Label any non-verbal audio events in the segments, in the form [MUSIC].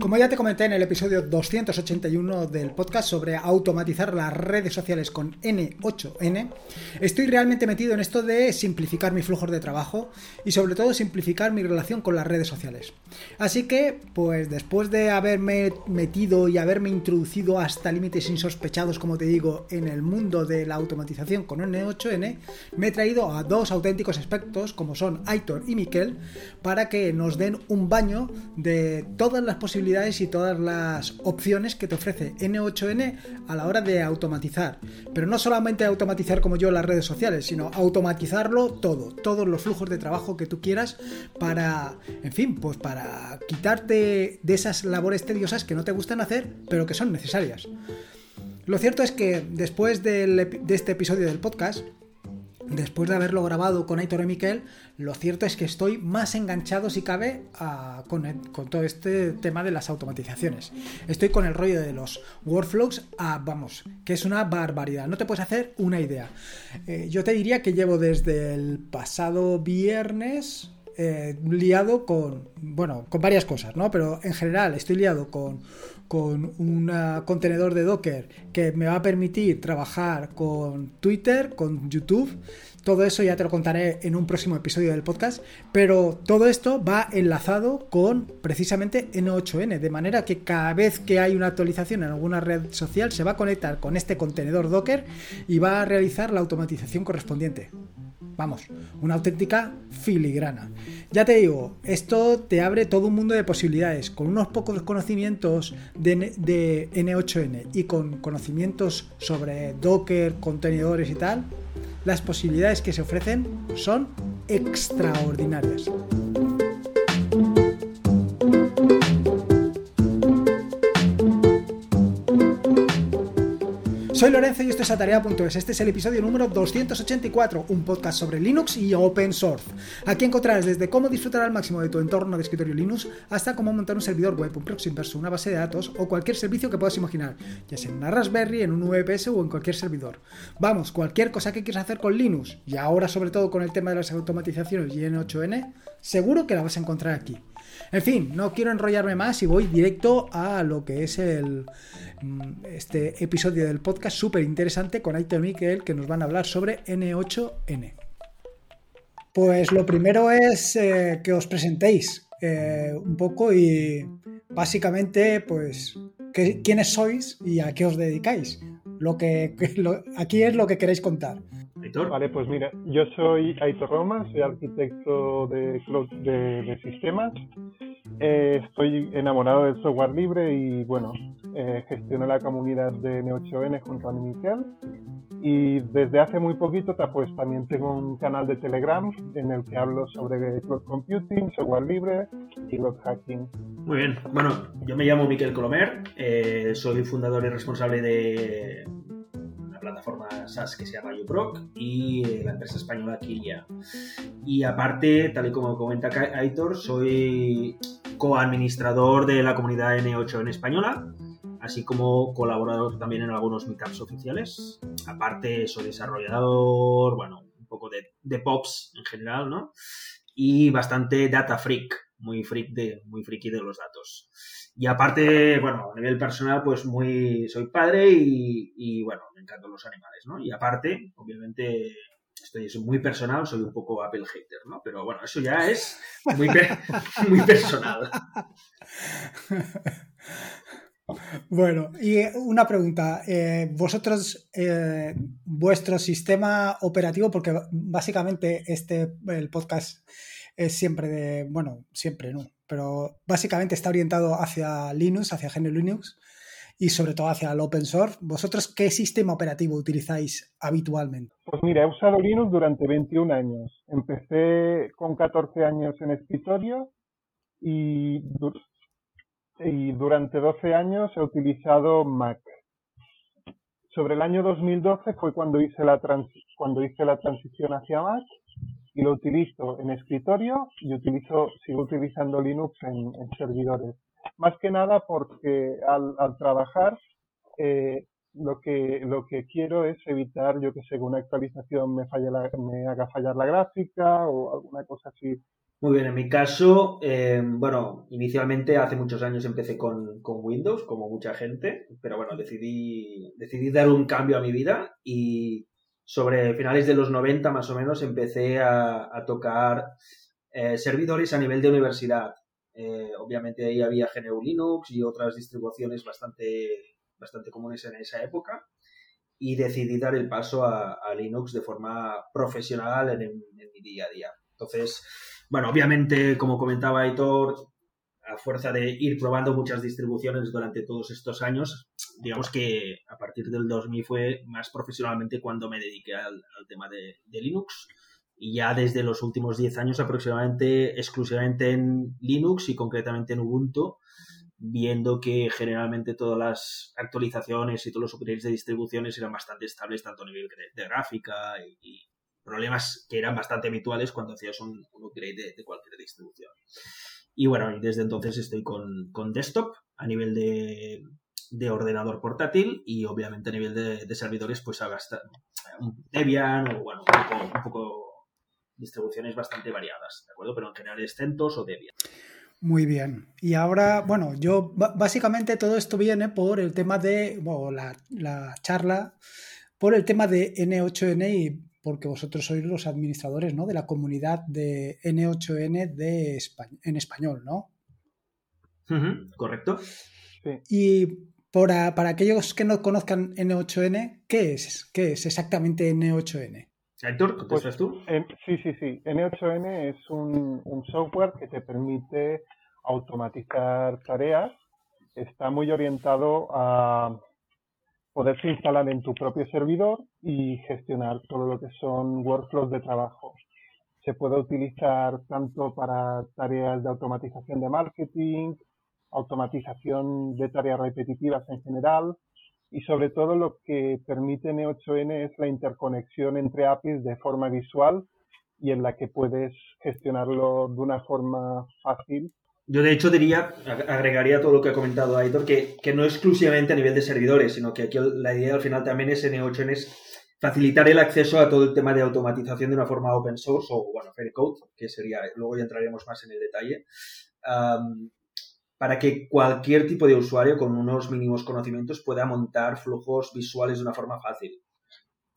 Como ya te comenté en el episodio 281 del podcast sobre automatizar las redes sociales con N8N, estoy realmente metido en esto de simplificar mis flujos de trabajo y sobre todo simplificar mi relación con las redes sociales. Así que, pues después de haberme metido y haberme introducido hasta límites insospechados, como te digo, en el mundo de la automatización con N8N, me he traído a dos auténticos expertos como son Aitor y Miquel para que nos den un baño de todas las posibilidades y todas las opciones que te ofrece N8N a la hora de automatizar. Pero no solamente automatizar como yo las redes sociales, sino automatizarlo todo, todos los flujos de trabajo que tú quieras para, en fin, pues para quitarte de esas labores tediosas que no te gustan hacer, pero que son necesarias. Lo cierto es que después de este episodio del podcast, después de haberlo grabado con Aitor y Miquel, lo cierto es que estoy más enganchado, si cabe, con, todo este tema de las automatizaciones. Estoy con el rollo de los workflows, vamos, que es una barbaridad. No te puedes hacer una idea. Eh, yo te diría que llevo desde el pasado viernes eh, liado con, bueno, con varias cosas, ¿no? Pero en general estoy liado con, con un contenedor de Docker que me va a permitir trabajar con Twitter, con YouTube. Todo eso ya te lo contaré en un próximo episodio del podcast, pero todo esto va enlazado con precisamente N8N, de manera que cada vez que hay una actualización en alguna red social se va a conectar con este contenedor Docker y va a realizar la automatización correspondiente. Vamos, una auténtica filigrana. Ya te digo, esto te abre todo un mundo de posibilidades. Con unos pocos conocimientos de, de N8N y con conocimientos sobre Docker, contenedores y tal, las posibilidades que se ofrecen son extraordinarias. Soy Lorenzo y esto es Atarea.es. Este es el episodio número 284, un podcast sobre Linux y Open Source. Aquí encontrarás desde cómo disfrutar al máximo de tu entorno de escritorio Linux hasta cómo montar un servidor web, un proxy inverso, una base de datos o cualquier servicio que puedas imaginar, ya sea en una Raspberry, en un VPS o en cualquier servidor. Vamos, cualquier cosa que quieras hacer con Linux y ahora sobre todo con el tema de las automatizaciones y N8N, seguro que la vas a encontrar aquí. En fin, no quiero enrollarme más y voy directo a lo que es el mm, este episodio del podcast súper interesante con Aitor Miquel que nos van a hablar sobre N8N. Pues lo primero es eh, que os presentéis eh, un poco y básicamente pues quiénes sois y a qué os dedicáis. Lo que, aquí es lo que queréis contar. Vale, pues mira, yo soy Aitor Roma, soy arquitecto de, de, sistemas. Eh, estoy enamorado del software libre y bueno, eh, gestiono la comunidad de N8N junto a mi Y desde hace muy poquito pues también tengo un canal de Telegram en el que hablo sobre cloud computing, software libre y cloud hacking. Muy bien, bueno, yo me llamo Miquel Colomer, eh, soy fundador y responsable de plataforma SaaS que se llama YouProc y eh, la empresa española Kilia. Y aparte, tal y como comenta Aitor, soy coadministrador de la comunidad N8 en española, así como colaborador también en algunos meetups oficiales. Aparte, soy desarrollador, bueno, un poco de, de POPs en general, ¿no? Y bastante data freak, muy freak de, muy friki de los datos. Y aparte, bueno, a nivel personal, pues muy, soy padre y, bueno, me encantan los animales, ¿no? Y aparte, obviamente, estoy muy personal, soy un poco Apple hater, ¿no? Pero bueno, eso ya es muy, [LAUGHS] muy personal. Bueno, y una pregunta. Eh, vosotros, eh, vuestro sistema operativo, porque básicamente este, el podcast es siempre de, bueno, siempre, ¿no? Pero básicamente está orientado hacia Linux, hacia GNU Linux y sobre todo hacia el open source. ¿Vosotros qué sistema operativo utilizáis habitualmente? Pues mira, he usado Linux durante 21 años. Empecé con 14 años en escritorio y, durante 12 años he utilizado Mac. Sobre el año 2012 fue cuando hice la, cuando hice la transición hacia Mac y lo utilizo en escritorio y utilizo, sigo utilizando Linux en, servidores. Más que nada porque al, trabajar eh, lo que lo que quiero es evitar, yo que sé, que una actualización me falle me haga fallar la gráfica o alguna cosa así Muy bien, en mi caso, eh, bueno, inicialmente hace muchos años empecé con, Windows, como mucha gente, pero bueno, decidí, decidí dar un cambio a mi vida y sobre finales de los 90 más o menos empecé a, tocar eh, servidores a nivel de universidad. Eh, obviamente ahí había GNU Linux y otras distribuciones bastante, bastante comunes en esa época y decidí dar el paso a, Linux de forma profesional en, en mi día a día. Entonces, bueno, obviamente, como comentaba Aitor, a fuerza de ir probando muchas distribuciones durante todos estos años, digamos que a partir del 2000 fue más profesionalmente cuando me dediqué al, tema de, Linux. Y ya desde los últimos 10 años aproximadamente exclusivamente en Linux y concretamente en Ubuntu, viendo que generalmente todas las actualizaciones y todos los upgrades de distribuciones eran bastante estables tanto a nivel de gráfica y, problemas que eran bastante habituales cuando hacías un, upgrade de, cualquier distribución. Y bueno, desde entonces estoy con, desktop a nivel de, ordenador portátil y obviamente a nivel de, servidores pues a gastar Debian o bueno, un poco, distribuciones bastante variadas, ¿de acuerdo? Pero en general es CentOS o Debian. Muy bien. Y ahora, bueno, yo básicamente todo esto viene por el tema de, la, la charla, por el tema de N8N y porque vosotros sois los administradores ¿no? de la comunidad de N8N de en español, ¿no? correcto. Y para, para, aquellos que no conozcan N8N, ¿qué es? ¿Qué es exactamente N8N? Héctor, ¿contestas tú? Pues, sí, sí, sí. N8N es un, un software que te permite automatizar tareas. Está muy orientado a poderse instalar en tu propio servidor y gestionar todo lo que son workflows de trabajo. Se puede utilizar tanto para tareas de automatización de marketing, automatización de tareas repetitivas en general y sobre todo lo que permite N8N es la interconexión entre APIs de forma visual y en la que puedes gestionarlo de una forma fácil yo de hecho diría, agregaría todo lo que ha comentado Aitor, que, que no exclusivamente a nivel de servidores, sino que aquí la idea al final también es N8N es facilitar el acceso a todo el tema de automatización de una forma open source o, bueno, fair code, que sería, luego ya entraremos más en el detalle, para que cualquier tipo de usuario con unos mínimos conocimientos pueda montar flujos visuales de una forma fácil.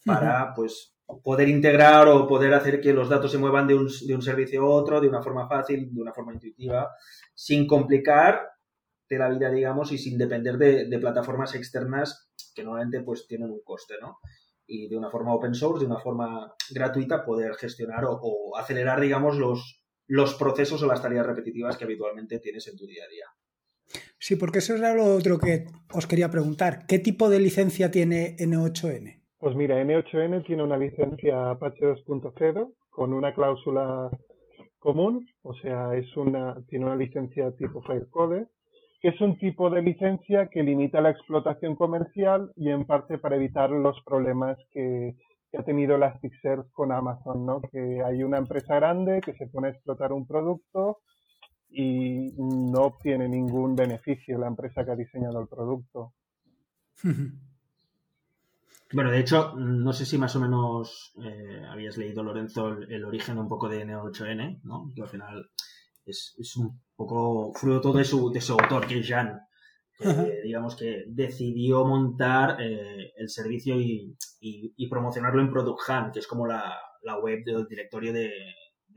Para, pues, poder integrar o poder hacer que los datos se muevan de un, de un servicio a otro de una forma fácil, de una forma intuitiva, sin complicar de la vida, digamos, y sin depender de, plataformas externas que normalmente pues tienen un coste, ¿no? Y de una forma open source, de una forma gratuita, poder gestionar o, acelerar, digamos, los, los procesos o las tareas repetitivas que habitualmente tienes en tu día a día. Sí, porque eso era lo otro que os quería preguntar. ¿Qué tipo de licencia tiene N8N? Pues mira, N8N tiene una licencia Apache 2.0 con una cláusula común, o sea, es una, tiene una licencia tipo Firecode, que es un tipo de licencia que limita la explotación comercial y en parte para evitar los problemas que, que ha tenido Elasticsearch con Amazon, ¿no? Que hay una empresa grande que se pone a explotar un producto y no obtiene ningún beneficio la empresa que ha diseñado el producto. [LAUGHS] Bueno, de hecho, no sé si más o menos eh, habías leído, Lorenzo, el, origen un poco de N8N, ¿no? Que al final es, un poco fruto de su, de su autor, que es Jan. digamos que decidió montar eh, el servicio y, promocionarlo en Product Hunt, que es como la, web del directorio de,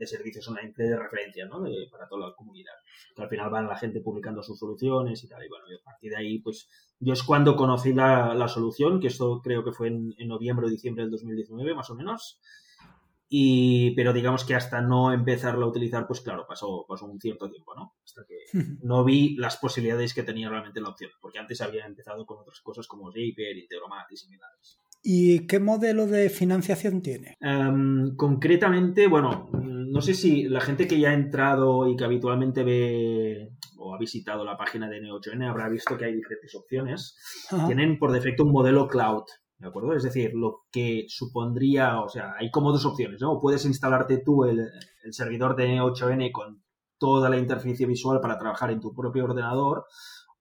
servicios online de referencia ¿no? para toda la comunidad. Que al final van la gente publicando sus soluciones y tal. Y bueno, a partir de ahí, pues yo es cuando conocí la, solución, que esto creo que fue en, noviembre o diciembre del 2019, más o menos. Y, pero digamos que hasta no empezarlo a utilizar, pues claro, pasó, pasó un cierto tiempo, ¿no? Hasta que [LAUGHS] no vi las posibilidades que tenía realmente la opción, porque antes había empezado con otras cosas como Zapier, Integromat y similares. ¿Y qué modelo de financiación tiene? Em, concretamente, bueno, no sé si la gente que ya ha entrado y que habitualmente ve o ha visitado la página de N8N habrá visto que hay diferentes opciones. Tienen por defecto un modelo cloud, ¿de acuerdo? Es decir, lo que supondría, o sea, hay como dos opciones, ¿no? Puedes instalarte tú el, servidor de N8N con toda la interfaz visual para trabajar en tu propio ordenador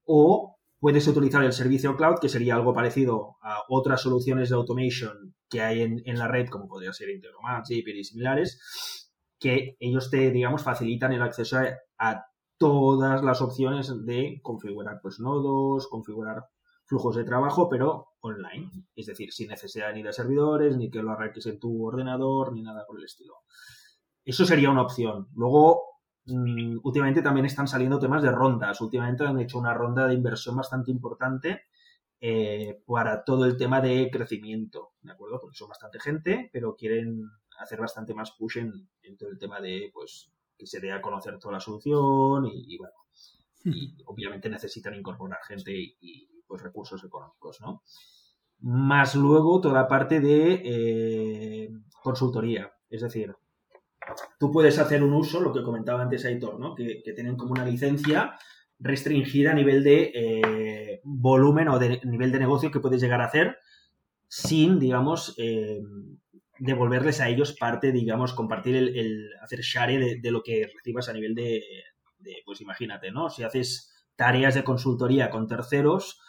o puedes utilizar el servicio cloud, que sería algo parecido a otras soluciones de automation que hay en, la red, como podría ser Integromat, Zapier y similares, que ellos te, digamos, facilitan el acceso a, todas las opciones de configurar pues nodos, configurar flujos de trabajo, pero online. Es decir, sin necesidad ni de servidores, ni que lo arranques en tu ordenador, ni nada por el estilo. Eso sería una opción. Luego, mm, últimamente también están saliendo temas de rondas. Últimamente han hecho una ronda de inversión bastante importante eh, para todo el tema de crecimiento, ¿de acuerdo? Porque son bastante gente, pero quieren hacer bastante más push en, todo el tema de, pues, que se dé a conocer toda la solución y, bueno, y hmm. obviamente necesitan incorporar gente y, pues recursos económicos, ¿no? Más luego toda la parte de eh, consultoría, es decir, tú puedes hacer un uso, lo que comentaba antes Aitor, ¿no? Que, que tienen como una licencia restringida a nivel de eh, volumen o de nivel de negocio que puedes llegar a hacer sin, digamos, eh, devolverles a ellos parte, digamos, compartir el, hacer share de, lo que recibas a nivel de, pues imagínate, ¿no? Si haces tareas de consultoría con terceros,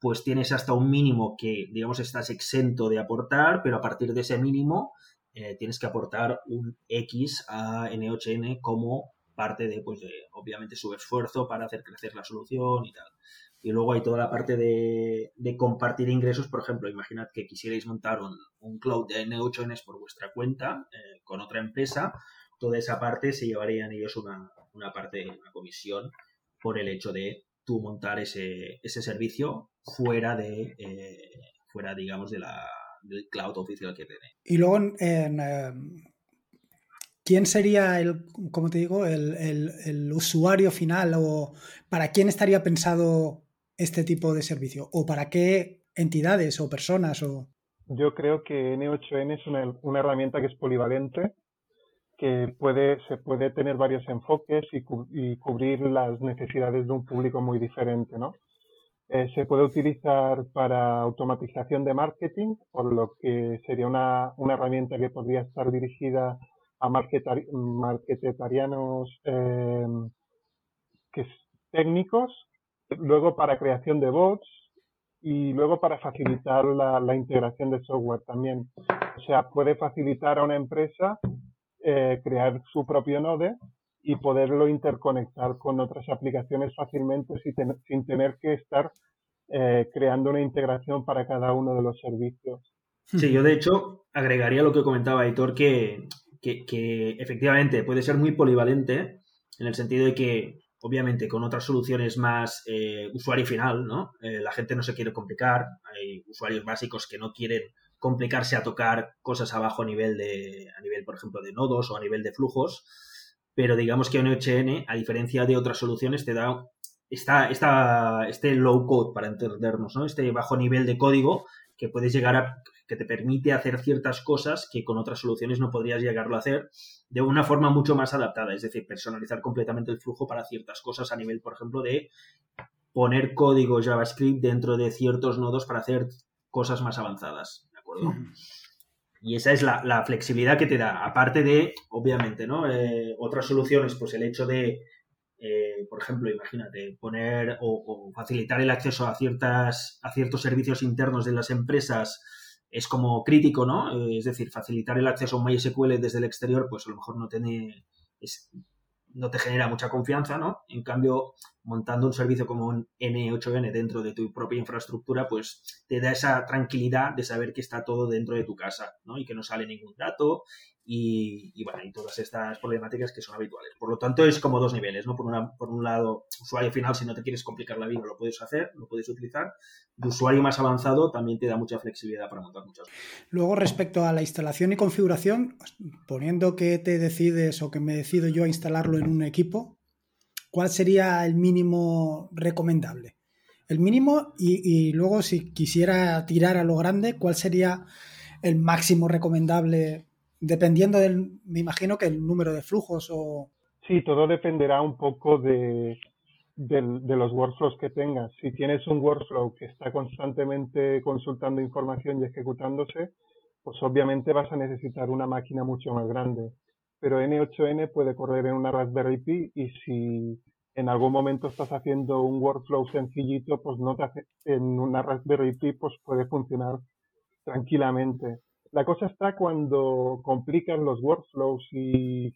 pues tienes hasta un mínimo que, digamos, estás exento de aportar, pero a partir de ese mínimo eh, tienes que aportar un X a N8N como parte de, pues, de, obviamente, su esfuerzo para hacer crecer la solución y tal. Y luego hay toda la parte de, compartir ingresos. Por ejemplo, imaginad que quisierais montar un, cloud de N8Ns por vuestra cuenta eh, con otra empresa. Toda esa parte se llevarían ellos una, una parte, una comisión por el hecho de tú montar ese, ese servicio fuera de, eh, fuera, digamos, de la, del cloud oficial que tiene. Y luego, en, em, ¿quién sería el, como te digo, el, el, usuario final o para quién estaría pensado este tipo de servicio? ¿O para qué entidades o personas? O... Yo creo que N8N es una, herramienta que es polivalente, que puede, se puede tener varios enfoques y, cubrir las necesidades de un público muy diferente, ¿no? Eh, se puede utilizar para automatización de marketing, por lo que sería una, una herramienta que podría estar dirigida a marketarianos eh, técnicos luego para creación de bots y luego para facilitar la, integración de software también. O sea, puede facilitar a una empresa eh, crear su propio node y poderlo interconectar con otras aplicaciones fácilmente sin, tener que estar eh, creando una integración para cada uno de los servicios. Sí, yo de hecho agregaría lo que comentaba Aitor, que, que, que efectivamente puede ser muy polivalente en el sentido de que obviamente con otras soluciones más eh, usuario final, ¿no? Eh, la gente no se quiere complicar, hay usuarios básicos que no quieren complicarse a tocar cosas a bajo nivel de, a nivel, por ejemplo, de nodos o a nivel de flujos, pero digamos que NHN, a diferencia de otras soluciones, te da esta, esta, este low code, para entendernos, ¿no? Este bajo nivel de código que puedes llegar a que te permite hacer ciertas cosas que con otras soluciones no podrías llegarlo a hacer de una forma mucho más adaptada, es decir, personalizar completamente el flujo para ciertas cosas a nivel, por ejemplo, de poner código JavaScript dentro de ciertos nodos para hacer cosas más avanzadas, ¿de acuerdo? Y esa es la, flexibilidad que te da, aparte de, obviamente, ¿no? Eh, otras soluciones, pues el hecho de eh, por ejemplo, imagínate, poner o, facilitar el acceso a, ciertas, a ciertos servicios internos de las empresas es como crítico, ¿no? Eh, es decir, facilitar el acceso a un MySQL desde el exterior, pues a lo mejor no tiene, no te genera mucha confianza, ¿no? En cambio, montando un servicio como un N8N dentro de tu propia infraestructura, pues te da esa tranquilidad de saber que está todo dentro de tu casa, ¿no? Y que no sale ningún dato y, bueno, y todas estas problemáticas que son habituales. Por lo tanto, es como dos niveles, ¿no? Por, una, por un lado, usuario final, si no te quieres complicar la vida, lo puedes hacer, lo puedes utilizar. De usuario más avanzado también te da mucha flexibilidad para montar muchas cosas. Luego, respecto a la instalación y configuración, poniendo que te decides o que me decido yo a instalarlo en un equipo, ¿cuál sería el mínimo recomendable? El mínimo y, luego, si quisiera tirar a lo grande, ¿cuál sería el máximo recomendable dependiendo del, me imagino que el número de flujos o... Sí, todo dependerá un poco de, de, los workflows que tengas. Si tienes un workflow que está constantemente consultando información y ejecutándose, pues obviamente vas a necesitar una máquina mucho más grande. Pero N8N puede correr en una Raspberry Pi y si en algún momento estás haciendo un workflow sencillito, pues no te hace, en una Raspberry Pi pues puede funcionar tranquilamente. La cosa está cuando complican los workflows y,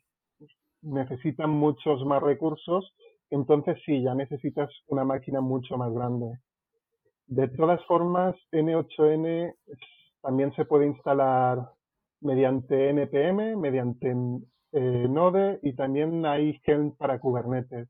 necesitan muchos más recursos, entonces sí, ya necesitas una máquina mucho más grande. De todas formas, N8N también se puede instalar mediante NPM, mediante Node y también hay Helm para Kubernetes.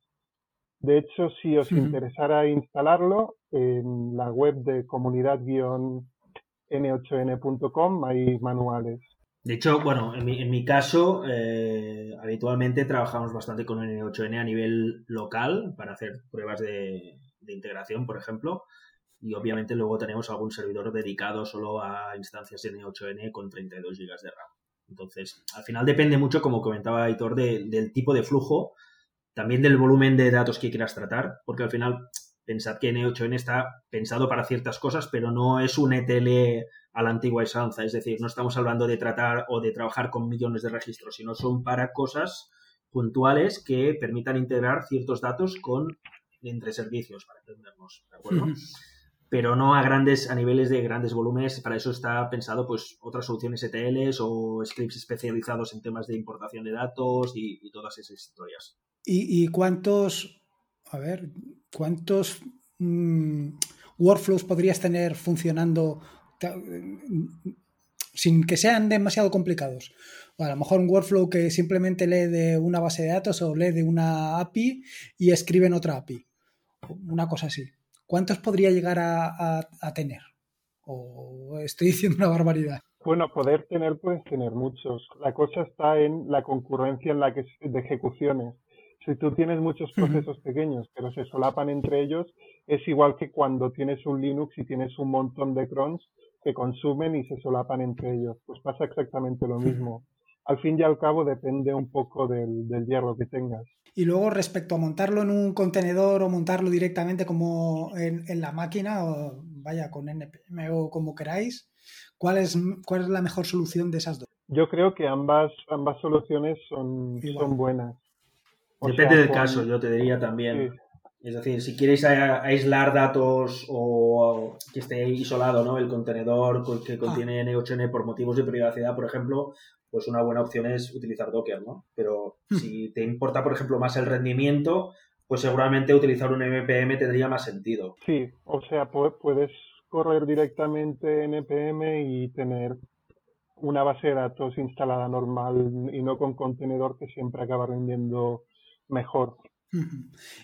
De hecho, si os interesara instalarlo, en la web de comunidad-n8n.com hay manuales. De hecho, bueno, en mi, en mi caso, eh, habitualmente trabajamos bastante con N8N a nivel local para hacer pruebas de, de integración, por ejemplo. Y obviamente luego tenemos algún servidor dedicado solo a instancias N8N con 32 GB de RAM. Entonces, al final depende mucho, como comentaba Aitor, del tipo de flujo, también del volumen de datos que quieras tratar, porque al final pensad que N8N está pensado para ciertas cosas, pero no es un ETL a la antigua esanza, es decir, no estamos hablando de tratar o de trabajar con millones de registros, sino son para cosas puntuales que permitan integrar ciertos datos con entre servicios, para entendernos, ¿de acuerdo? [LAUGHS] pero no a grandes, a niveles de grandes volúmenes. Para eso está pensado, pues, otras soluciones ETLs o scripts especializados en temas de importación de datos y, todas esas historias. ¿Y, cuántos, a ver, cuántos mm, workflows podrías tener funcionando sin que sean demasiado complicados? a lo mejor un workflow que simplemente lee de una base de datos o lee de una API y escribe en otra API. Una cosa así. ¿Cuántos podría llegar a, tener? ¿O estoy diciendo una barbaridad? Bueno, poder tener, puedes tener muchos. La cosa está en la concurrencia en la que, de ejecuciones. Si tú tienes muchos procesos pequeños, pero se solapan entre ellos, es igual que cuando tienes un Linux y tienes un montón de crons que consumen y se solapan entre ellos. Pues pasa exactamente lo mismo al fin y al cabo depende un poco del, hierro que tengas. Y luego respecto a montarlo en un contenedor o montarlo directamente como en, la máquina, o vaya con NPM o como queráis, ¿cuál es, cuál es la mejor solución de esas dos? Yo creo que ambas, ambas soluciones son, son buenas. Depende del caso, yo te diría también. Es decir, si quieres aislar datos o que esté isolado ¿no? el contenedor que ah. contiene N8N por motivos de privacidad, por ejemplo, pues una buena opción es utilizar Docker, ¿no? Pero hmm. si te importa, por ejemplo, más el rendimiento, pues seguramente utilizar un NPM tendría más sentido. Sí, o sea, puedes correr directamente NPM y tener una base de datos instalada normal y no con contenedor que siempre acaba rindiendo mejor.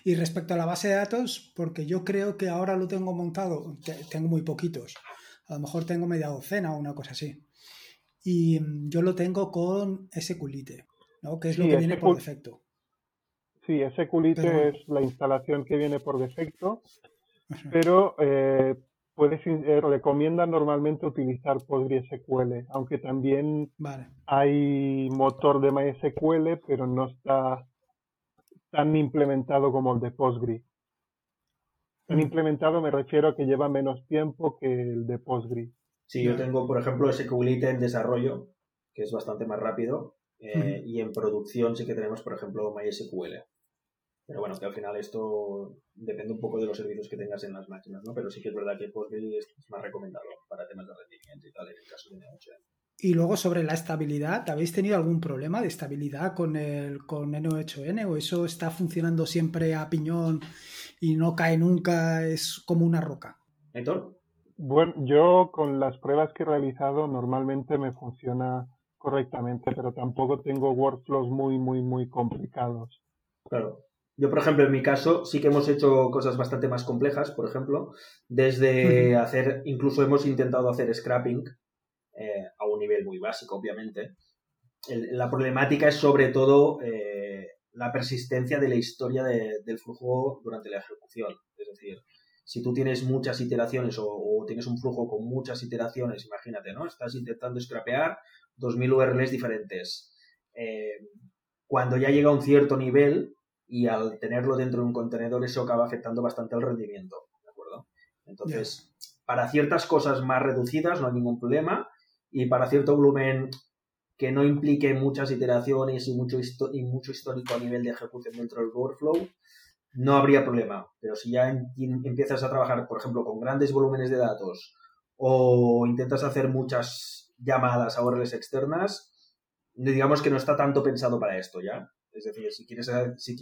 Y respecto a la base de datos, porque yo creo que ahora lo tengo montado, tengo muy poquitos, a lo mejor tengo media docena o una cosa así y mm, yo lo tengo con SQLite, ¿no? que es lo que viene por defecto. Sí, SQLite es la instalación que viene por defecto, pero eh, puedes, eh, recomienda normalmente utilizar PostgreSQL, aunque también hay motor de MySQL, pero no está tan implementado como el de Postgre. Tan mm. implementado me refiero a que lleva menos tiempo que el de Postgre. Sí, yo tengo, por ejemplo, SQLite en desarrollo, que es bastante más rápido, eh, y en producción sí que tenemos, por ejemplo, MySQL. Pero bueno, que al final esto depende un poco de los servicios que tengas en las máquinas, ¿no? Pero sí que es verdad que Postgre es más recomendado para temas de rendimiento y tal, en el caso de N8N. Y luego sobre la estabilidad, ¿habéis tenido algún problema de estabilidad con el con N8N o eso está funcionando siempre a piñón y no cae nunca, es como una roca? ¿Héctor? Bueno, yo con las pruebas que he realizado normalmente me funciona correctamente, pero tampoco tengo workflows muy, muy, muy complicados. Claro. Yo, por ejemplo, en mi caso, sí que hemos hecho cosas bastante más complejas, por ejemplo, desde hacer, incluso hemos intentado hacer scrapping eh, a un nivel muy básico, obviamente. la problemática es sobre todo eh, la persistencia de la historia del flujo durante la ejecución. Es decir, si tú tienes muchas iteraciones o, tienes un flujo con muchas iteraciones, imagínate, ¿no? Estás intentando scrapear 2.000 URLs diferentes. Eh, cuando ya llega a un cierto nivel y al tenerlo dentro de un contenedor, eso acaba afectando bastante el rendimiento, ¿de acuerdo? Entonces, para ciertas cosas más reducidas no hay ningún problema y para cierto volumen que no implique muchas iteraciones y mucho, y mucho histórico a nivel de ejecución dentro del workflow, no habría problema. Pero si ya empiezas a trabajar, por ejemplo, con grandes volúmenes de datos o intentas hacer muchas llamadas a URLs externas, digamos que no está tanto pensado para esto ya. Es decir, si, quieres, si,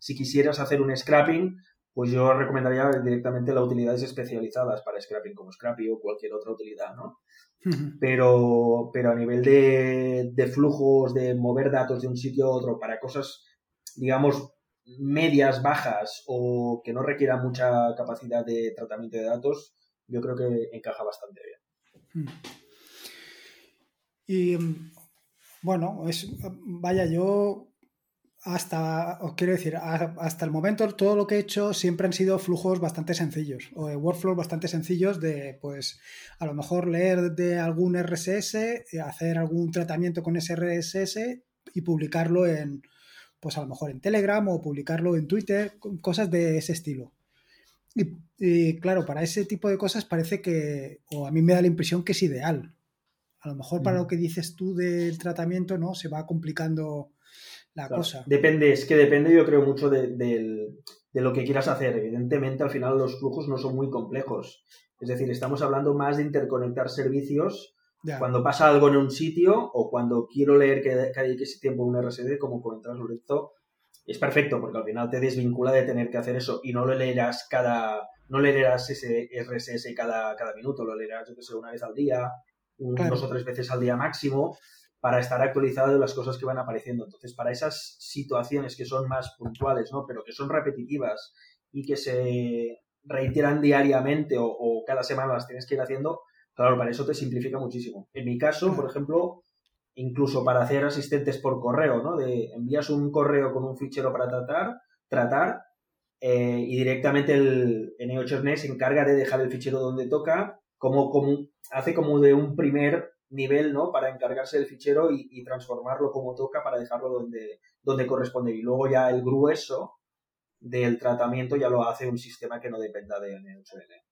si, quisieras hacer un scrapping, pues yo recomendaría directamente las utilidades especializadas para scrapping, como Scrappy o cualquier otra utilidad, ¿no? pero, pero a nivel de, de, flujos, de mover datos de un sitio a otro para cosas, digamos, medias, bajas o que no requieran mucha capacidad de tratamiento de datos, yo creo que encaja bastante bien. Y bueno, es, vaya, yo hasta, os quiero decir, hasta el momento todo lo que he hecho siempre han sido flujos bastante sencillos, o workflows bastante sencillos de, pues, a lo mejor leer de algún RSS, eh, hacer algún tratamiento con ese RSS y publicarlo en, pues a lo mejor en Telegram o publicarlo en Twitter, cosas de ese estilo. Y, claro, para ese tipo de cosas parece que, o a mí me da la impresión que es ideal. A lo mejor para lo que dices tú del tratamiento, ¿no? Se va complicando la cosa. Depende, es que depende yo creo mucho de, lo que quieras hacer. Evidentemente al final los flujos no son muy complejos. Es decir, estamos hablando más de interconectar servicios cuando pasa algo en un sitio o cuando quiero leer que, que hay ese tiempo un RSD, como comentabas Lorenzo, es perfecto porque al final te desvincula de tener que hacer eso y no lo leerás cada no leerás ese RSS cada, cada minuto, lo leerás yo que sé una vez al día, dos o tres veces al día máximo para estar actualizado de las cosas que van apareciendo. Entonces, para esas situaciones que son más puntuales, ¿no? Pero que son repetitivas y que se reiteran diariamente o, cada semana las tienes que ir haciendo, claro, para eso te simplifica muchísimo. En mi caso, por ejemplo, incluso para hacer asistentes por correo, ¿no? De envías un correo con un fichero para tratar, tratar, eh, y directamente el N8NE se encarga de dejar el fichero donde toca, como, como hace como de un primer nivel, ¿no? Para encargarse del fichero y, transformarlo como toca para dejarlo donde, donde corresponde. Y luego ya el grueso del tratamiento ya lo hace un sistema que no dependa de N8N.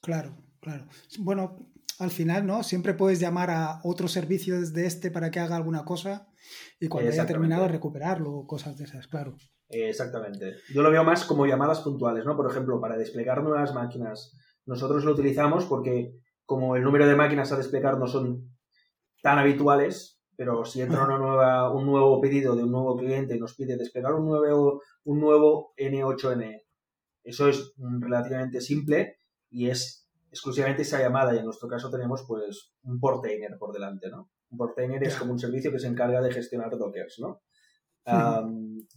Claro, claro. Bueno, al final, ¿no? Siempre puedes llamar a otro servicio desde este para que haga alguna cosa y cuando haya terminado recuperarlo o cosas de esas, claro. Exactamente. Yo lo veo más como llamadas puntuales, ¿no? Por ejemplo, para desplegar nuevas máquinas. Nosotros lo utilizamos porque como el número de máquinas a desplegar no son tan habituales, pero si entra una [LAUGHS] nueva, un nuevo pedido de un nuevo cliente y nos pide desplegar un nuevo, un nuevo N8N, eso es relativamente simple y es exclusivamente esa llamada y en nuestro caso tenemos pues un portainer por delante, ¿no? Un portainer es como un servicio que se encarga de gestionar dockers, ¿no?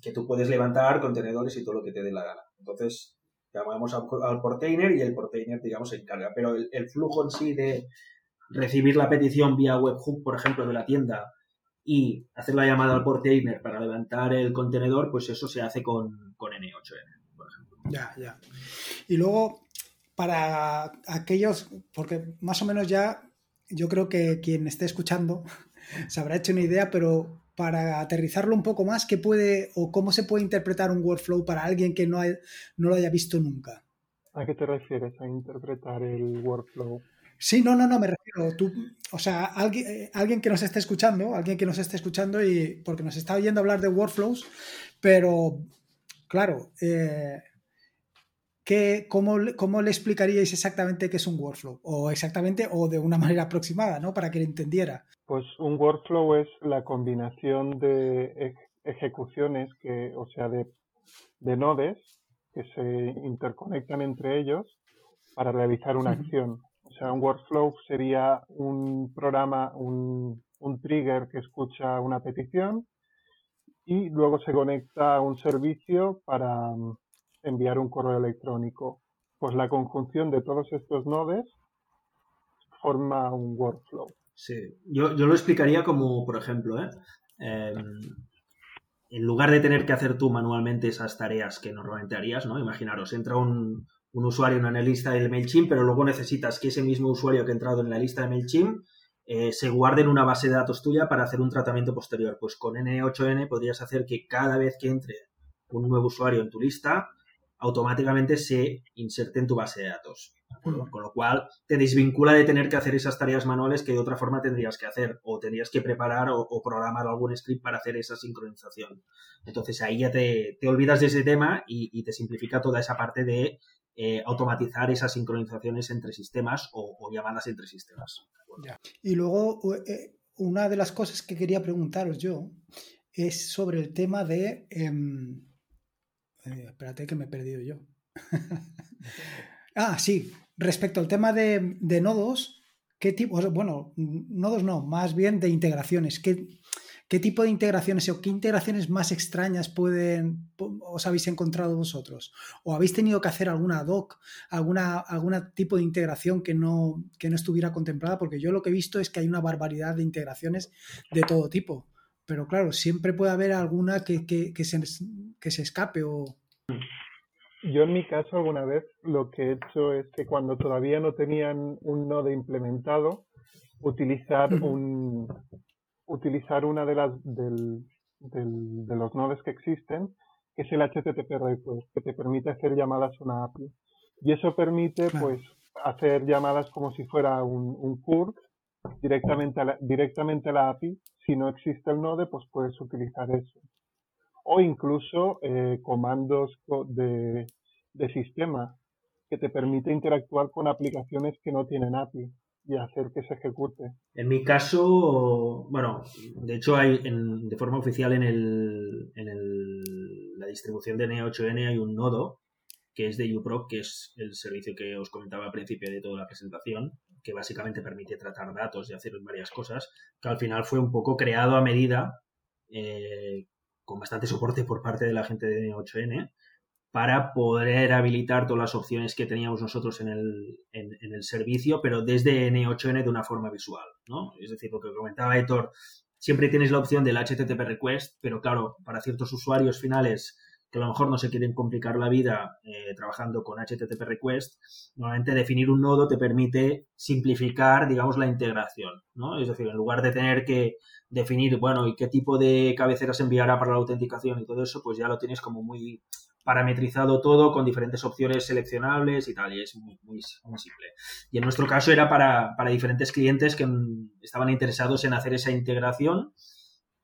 que tú puedes levantar contenedores y todo lo que te dé la gana. Entonces, llamamos al, al portainer y el portainer, digamos, se encarga. Pero el, flujo en sí de recibir la petición vía webhook, por ejemplo, de la tienda y hacer la llamada al portainer para levantar el contenedor, pues eso se hace con, con N8N, por ejemplo. Ya, ya. Y luego, para aquellos, porque más o menos ya yo creo que quien esté escuchando [LAUGHS] se habrá hecho una idea, pero para aterrizarlo un poco más, ¿qué puede o cómo se puede interpretar un workflow para alguien que no, no lo haya visto nunca? ¿A qué te refieres a interpretar el workflow? Sí, no, no, no, me refiero. Tú, o sea, alguien, eh, alguien que nos esté escuchando, alguien que nos esté escuchando y porque nos está oyendo hablar de workflows, pero claro, eh, cómo, cómo, le explicaríais exactamente qué es un workflow? O exactamente, o de una [LAUGHS] manera aproximada, ¿no? Para que le entendiera. Pues un workflow es la combinación de ejecuciones que, o sea, de, nodes que se interconectan entre ellos para realizar una acción. O sea, un workflow sería un programa, un, un trigger que escucha una petición y luego se conecta a un servicio para enviar un correo electrónico. Pues la conjunción de todos estos nodes forma un workflow. Sí, yo, lo explicaría como, por ejemplo, ¿eh? em, en lugar de tener que hacer tú manualmente esas tareas que normalmente harías, ¿no? Imaginaros, entra un, usuario en la lista del MailChimp, pero luego necesitas que ese mismo usuario que ha entrado en la lista de MailChimp eh, se guarde en una base de datos tuya para hacer un tratamiento posterior. Pues con N8N podrías hacer que cada vez que entre un nuevo usuario en tu lista, automáticamente se inserte en tu base de datos. Mm. Con lo cual te desvincula de tener que hacer esas tareas manuales que de otra forma tendrías que hacer o tendrías que preparar o, programar algún script para hacer esa sincronización. Entonces ahí ya te, olvidas de ese tema y, te simplifica toda esa parte de eh, automatizar esas sincronizaciones entre sistemas o, llamadas entre sistemas. Y luego, eh, una de las cosas que quería preguntaros yo es sobre el tema de... Em, eh, espérate que me he perdido yo. [LAUGHS] ah, sí, respecto al tema de, de nodos, ¿qué tipo, bueno, nodos no, más bien de integraciones, ¿qué, ¿Qué tipo de integraciones o qué integraciones más extrañas pueden os habéis encontrado vosotros? ¿O habéis tenido que hacer alguna doc, alguna, alguna tipo de integración que no, que no estuviera contemplada? Porque yo lo que he visto es que hay una barbaridad de integraciones de todo tipo. Pero claro, siempre puede haber alguna que, que, se, que se escape o... Yo en mi caso alguna vez lo que he hecho es que cuando todavía no tenían un nodo implementado, utilizar un, utilizar una de las del, del, de los nodes que existen, que es el HTTP request, que te permite hacer llamadas a una API. Y eso permite, pues, hacer llamadas como si fuera un, un directamente a, la, directamente a la API. Si no existe el node, pues puedes utilizar eso. O incluso eh, comandos de, de sistema que te permite interactuar con aplicaciones que no tienen API y hacer que se ejecute. En mi caso, bueno, de hecho hay en, de forma oficial en, el, en el, la distribución de N8N hay un nodo que es de UPROC, que es el servicio que os comentaba al principio de toda la presentación, que básicamente permite tratar datos y hacer varias cosas, que al final fue un poco creado a medida, eh, con bastante soporte por parte de la gente de N8N, para poder habilitar todas las opciones que teníamos nosotros en el, en, el servicio, pero desde N8N de una forma visual, ¿no? Es decir, lo que comentaba Héctor, siempre tienes la opción del HTTP request, pero claro, para ciertos usuarios finales que a lo mejor no se quieren complicar la vida eh, trabajando con HTTP request, normalmente definir un nodo te permite simplificar, digamos, la integración, ¿no? Es decir, en lugar de tener que definir, bueno, y qué tipo de cabeceras enviará para la autenticación y todo eso, pues ya lo tienes como muy parametrizado todo con diferentes opciones seleccionables y tal, y es muy, muy, simple. Y en nuestro caso era para, diferentes clientes que estaban interesados en hacer esa integración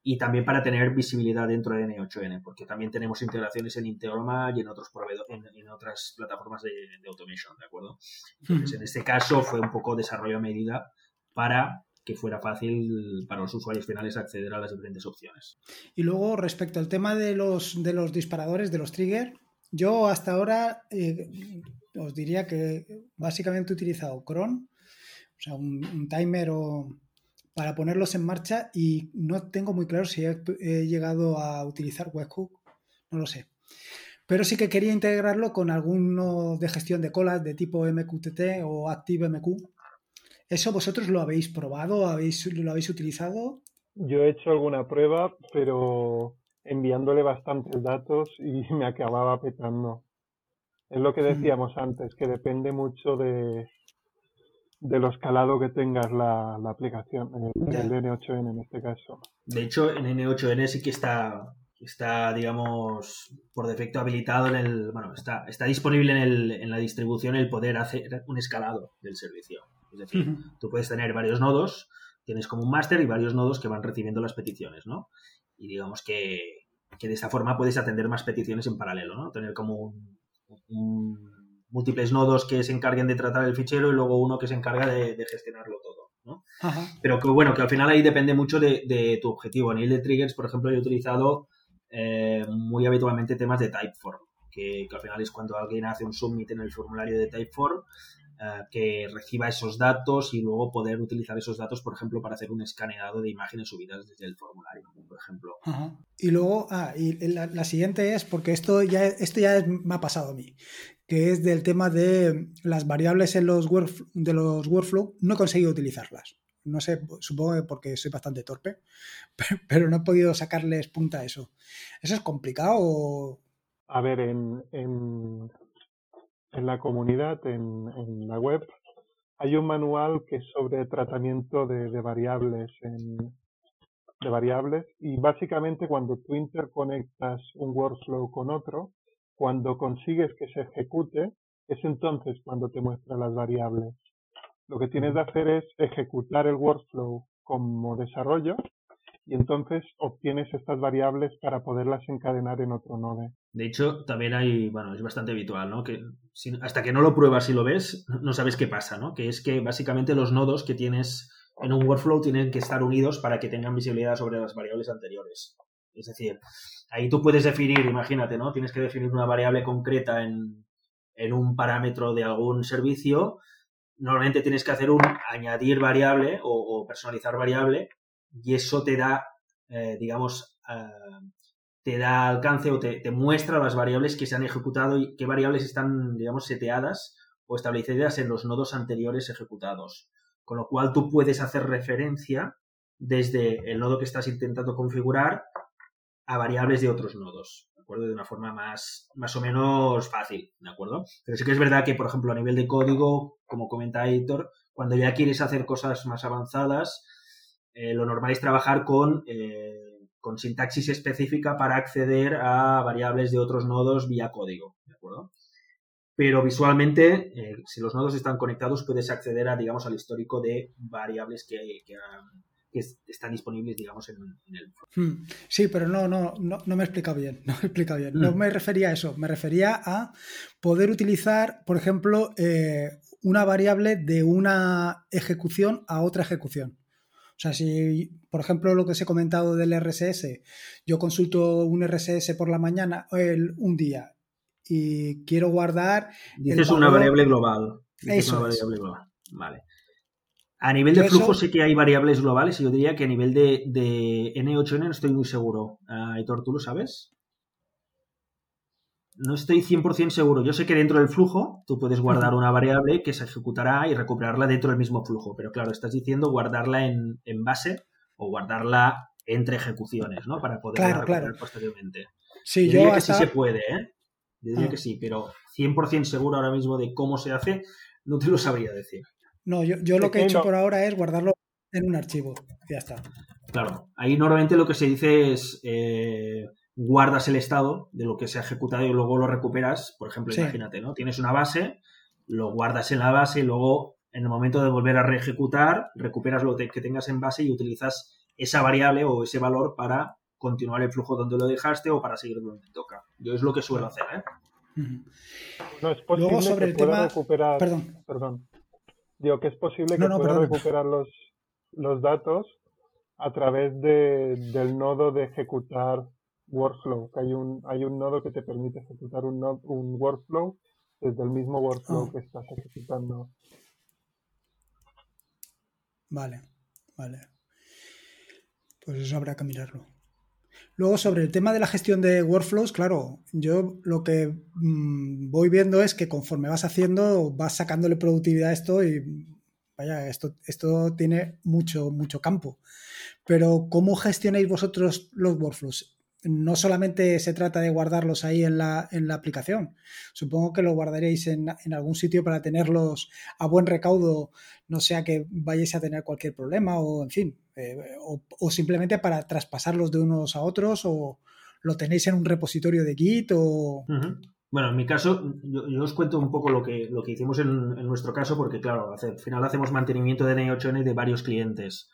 y también para tener visibilidad dentro de N8N, porque también tenemos integraciones en Integroma y en otros proveedores, en, otras plataformas de, automation, ¿de acuerdo? Entonces, en este caso fue un poco desarrollo a medida para que fuera fácil para los usuarios finales acceder a las diferentes opciones. Y luego, respecto al tema de los, de los disparadores, de los trigger, yo hasta ahora eh, os diría que básicamente he utilizado cron, o sea, un, timer o, para ponerlos en marcha y no tengo muy claro si he, llegado a utilizar webhook, no lo sé. Pero sí que quería integrarlo con alguno de gestión de colas de tipo MQTT o ActiveMQ ¿Eso vosotros lo habéis probado? ¿Habéis, ¿Lo habéis utilizado? Yo he hecho alguna prueba, pero enviándole bastantes datos y [LAUGHS] me acababa petando. Es lo que decíamos antes, que depende mucho de, de lo escalado que tengas la, aplicación, el, el, N8N en este caso. De hecho, en N8N sí que está, está digamos, por defecto habilitado en el, bueno, está, está disponible en, el, en la distribución el poder hacer un escalado del servicio. Es decir, tú puedes tener varios nodos, tienes como un máster y varios nodos que van recibiendo las peticiones, ¿no? Y digamos que, de esta forma puedes atender más peticiones en paralelo, ¿no? Tener como múltiples nodos que se encarguen de tratar el fichero y luego uno que se encarga de, gestionarlo todo, ¿no? Pero que bueno, que al final ahí depende mucho de, tu objetivo. A nivel de triggers, por ejemplo, yo he utilizado eh, muy habitualmente temas de Typeform, que, que, al final es cuando alguien hace un submit en el formulario de Typeform eh, que reciba esos datos y luego poder utilizar esos datos, por ejemplo, para hacer un escaneado de imágenes subidas desde el formulario, por ejemplo. Y luego, ah, y la, siguiente es, porque esto ya, esto ya me ha pasado a mí, que es del tema de las variables en los, de los workflow, no he conseguido utilizarlas. No sé, supongo que porque soy bastante torpe, [LAUGHS] pero, no he podido sacarles punta a eso. ¿Eso es complicado A ver, en, en la comunidad, en, la web, hay un manual que es sobre tratamiento de, variables de variables y básicamente cuando tú interconectas un workflow con otro, cuando consigues que se ejecute, es entonces cuando te muestra las variables. Lo que tienes de hacer es ejecutar el workflow como desarrollo y entonces obtienes estas variables para poderlas encadenar en otro node. De hecho, también hay, bueno, es bastante habitual, ¿no? Que hasta que no lo pruebas y lo ves, no sabes qué pasa, ¿no? Que es que básicamente los nodos que tienes en un workflow tienen que estar unidos para que tengan visibilidad sobre las variables anteriores. Es decir, ahí tú puedes definir, imagínate, ¿no? Tienes que definir una variable concreta en, en un parámetro de algún servicio. Normalmente tienes que hacer un añadir variable o, personalizar variable y eso te da, eh, digamos, eh, te da alcance o te, te, muestra las variables que se han ejecutado y qué variables están, digamos, seteadas o establecidas en los nodos anteriores ejecutados. Con lo cual tú puedes hacer referencia desde el nodo que estás intentando configurar a variables de otros nodos, ¿de acuerdo? De una forma más, más o menos fácil, ¿de acuerdo? Pero sí que es verdad que, por ejemplo, a nivel de código, como comenta Héctor, cuando ya quieres hacer cosas más avanzadas, eh, lo normal es trabajar con, eh, con sintaxis específica para acceder a variables de otros nodos vía código, ¿de acuerdo? Pero visualmente, eh, si los nodos están conectados, puedes acceder a, digamos, al histórico de variables que, que, que están disponibles, digamos, en, el. Hmm. Sí, pero no, no, no, no, me he explicado bien. [LAUGHS] No me he bien. No hmm. me refería a eso. Me refería a poder utilizar, por ejemplo, una variable de una ejecución a otra ejecución. O sea, si, por ejemplo, lo que os he comentado del RSS, yo consulto un RSS por la mañana, el, un día, y quiero guardar. Dices una variable global. eso una variable global. Vale. A nivel de flujo sé que hay variables globales y yo diría que a nivel de, N8N no estoy muy seguro. Uh, ¿tú lo sabes? No estoy 100% seguro. Yo sé que dentro del flujo tú puedes guardar una variable que se ejecutará y recuperarla dentro del mismo flujo. Pero claro, estás diciendo guardarla en, base o guardarla entre ejecuciones, ¿no? Para poder recuperar posteriormente. Sí, yo, diría que sí se puede, ¿eh? Yo diría ah. que sí, pero 100% seguro ahora mismo de cómo se hace, no te lo sabría decir. No, yo, yo lo que he hecho por ahora es guardarlo en un archivo. Ya está. Claro, ahí normalmente lo que se dice es eh, guardas el estado de lo que se ha ejecutado y luego lo recuperas. Por ejemplo, imagínate, ¿no? Tienes una base, lo guardas en la base y luego en el momento de volver a reejecutar, recuperas lo que tengas en base y utilizas esa variable o ese valor para continuar el flujo donde lo dejaste o para seguir donde toca. Yo es lo que suelo hacer, ¿eh? No es posible Luego sobre el tema... recuperar. Perdón. Perdón. Digo que es posible que pueda recuperar los, los datos a través de, del nodo de ejecutar workflow. Que hay un, hay un nodo que te permite ejecutar un, un workflow desde el mismo workflow ah. que estás ejecutando. Vale, vale. Pues eso habrá que mirarlo. Luego, sobre el tema de la gestión de workflows, claro, yo lo que mm, voy viendo es que conforme vas haciendo, vas sacándole productividad a esto y vaya, esto, esto tiene mucho, mucho campo. Pero, ¿cómo gestionáis vosotros los workflows? No solamente se trata de guardarlos ahí en la, en la aplicación. Supongo que los guardaréis en, en, algún sitio para tenerlos a buen recaudo, no sea que vayáis a tener cualquier problema o, en fin, eh, o, simplemente para traspasarlos de unos a otros o lo tenéis en un repositorio de Git o... Bueno, en mi caso, yo, os cuento un poco lo que, lo que hicimos en, en nuestro caso, porque claro, al final hacemos mantenimiento de N8N de varios clientes.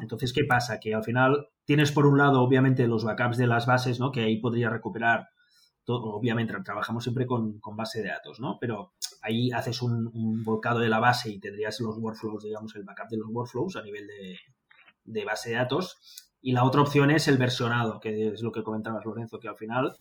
Entonces, ¿qué pasa? Que al final tienes por un lado, obviamente, los backups de las bases, ¿no? Que ahí podría recuperar. Todo, obviamente, trabajamos siempre con, base de datos, ¿no? Pero ahí haces un, volcado de la base y tendrías los workflows, digamos, el backup de los workflows a nivel de, base de datos. Y la otra opción es el versionado, que es lo que comentabas, Lorenzo, que al final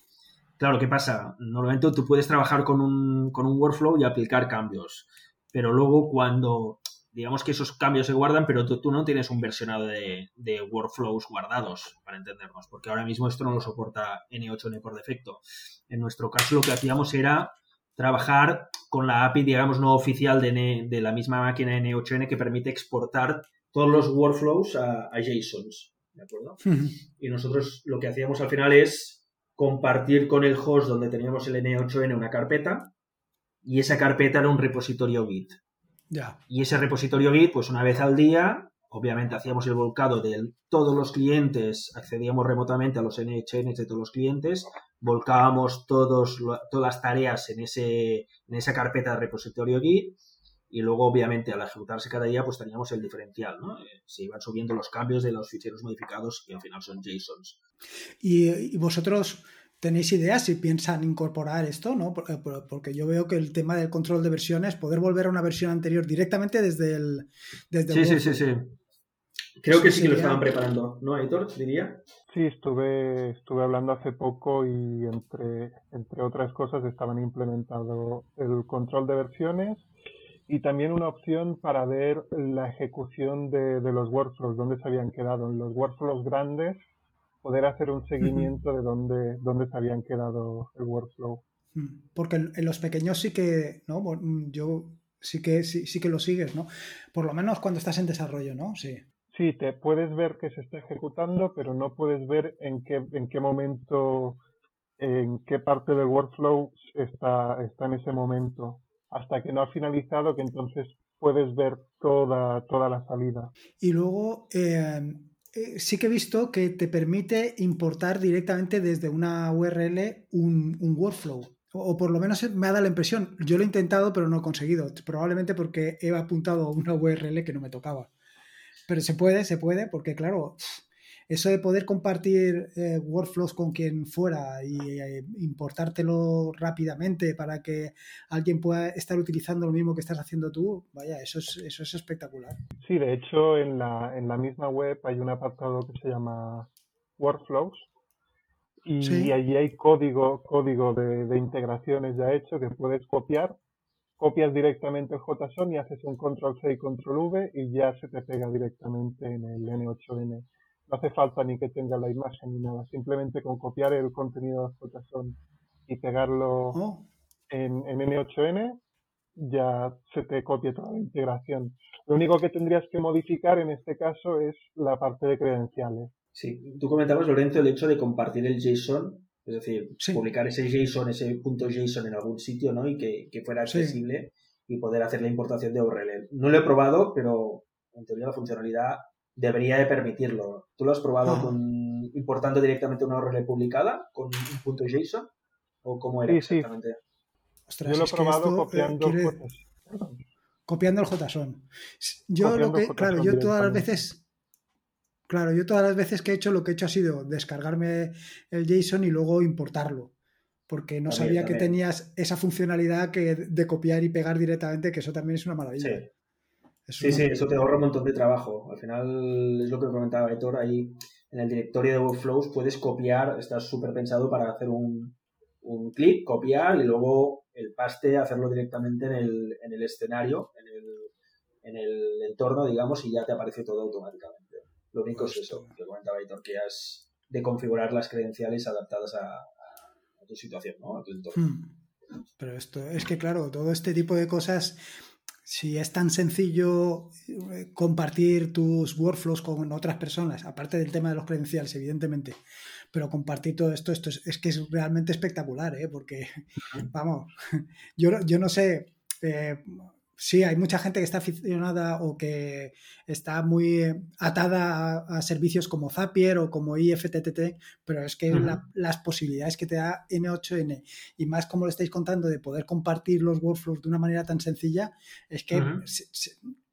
Claro, ¿qué pasa? Normalmente tú puedes trabajar con un, con un, workflow y aplicar cambios, pero luego cuando digamos que esos cambios se guardan, pero tú, no tienes un versionado de, workflows guardados, para entendernos, porque ahora mismo esto no lo soporta N8N por defecto. En nuestro caso lo que hacíamos era trabajar con la API, digamos, no oficial de, de la misma máquina N8N que permite exportar todos los workflows a, a JSONs, ¿de acuerdo? y nosotros lo que hacíamos al final es compartir con el host donde teníamos el N8N una carpeta y esa carpeta era un repositorio Git. Y ese repositorio Git, pues una vez al día, obviamente hacíamos el volcado de todos los clientes, accedíamos remotamente a los NHNs de todos los clientes, volcábamos todos, todas las tareas en, ese, en esa carpeta de repositorio Git y luego obviamente al ejecutarse cada día pues teníamos el diferencial, ¿no? Eh, se iban subiendo los cambios de los ficheros modificados que al final son JSONs. y vosotros ¿Tenéis ideas si piensan incorporar esto? ¿no? Eh, porque yo veo que el tema del control de versiones, poder volver a una versión anterior directamente desde el. Desde sí, sí, sí, sí. Creo que sí, que lo estaban preparando, ¿no, Aitor? Diría. Sí, estuve, estuve hablando hace poco y entre, entre otras cosas estaban implementado el control de versiones y también una opción para ver la ejecución de, de los workflows, dónde se habían quedado. En los workflows grandes, poder hacer un seguimiento de dónde, dónde se habían quedado el workflow. Porque en los pequeños sí que, ¿no? Mm, yo sí que sí, sí que lo sigues, ¿no? Por lo menos cuando estás en desarrollo, ¿no? Sí. Sí, te puedes ver que se está ejecutando, pero no puedes ver en qué, en qué momento, en qué parte del workflow está, está en ese momento. Hasta que no ha finalizado, que entonces puedes ver toda, toda la salida. Y luego, eh, eh, sí que he visto que te permite importar directamente desde una URL un, un workflow. O, por lo menos me ha dado la impresión. Yo lo he intentado, pero no he conseguido. Probablemente porque he apuntado a una URL que no me tocaba. Pero se puede, se puede, porque claro, eso de poder compartir eh, workflows con quien fuera y eh, importártelo rápidamente para que alguien pueda estar utilizando lo mismo que estás haciendo tú, vaya, eso es, eso es espectacular. Sí, de hecho en la, en la misma web hay un apartado que se llama Workflows y allí hay código, código de, de integraciones ya hecho que puedes copiar copias directamente el JSON y haces un control C y control V y ya se te pega directamente en el N8N. No hace falta ni que tenga la imagen ni nada, simplemente con copiar el contenido de JSON y pegarlo oh. en, en N8N ya se te copia toda la integración. Lo único que tendrías que modificar en este caso es la parte de credenciales. Sí, tú comentabas, Lorenzo, el hecho de compartir el JSON es decir, publicar ese JSON, ese punto JSON en algún sitio, ¿no? Y que, fuera accesible y poder hacer la importación de URL. No lo he probado, pero en teoría la funcionalidad debería de permitirlo. ¿Tú lo has probado con, importando directamente una URL publicada con un punto JSON? ¿O cómo era exactamente? Yo lo he probado eh, copiando Copiando el JSON. Yo lo que, claro, yo todas las veces Claro, yo todas las veces que he hecho lo que he hecho ha sido descargarme el JSON y luego importarlo, porque no sabía que tenías esa funcionalidad que de copiar y pegar directamente, que eso también es una maravilla. Sí, sí, eso te ahorra un montón de trabajo. Al final es lo que comentaba Héctor, ahí en el directorio de Workflows puedes copiar, está súper pensado para hacer un, un clic, copiar y luego el paste, hacerlo directamente en el, en el escenario, en el, en el entorno, digamos, y ya te aparece todo automáticamente. Lo único es eso, que comentaba Aitor, que has de configurar las credenciales adaptadas a, tu situación, ¿no? A tu entorno. Hmm. Pero esto es que, claro, todo este tipo de cosas, si es tan sencillo eh, compartir tus workflows con otras personas, aparte del tema de los credenciales, evidentemente, pero compartir todo esto, esto es, que es realmente espectacular, ¿eh? Porque, vamos, [LAUGHS] yo, yo no sé. Eh, Sí, hay mucha gente que está aficionada o que está muy eh, atada a, servicios como Zapier o como IFTTT, pero es que las posibilidades que te da N8N y más como lo estáis contando de poder compartir los workflows de una manera tan sencilla, es que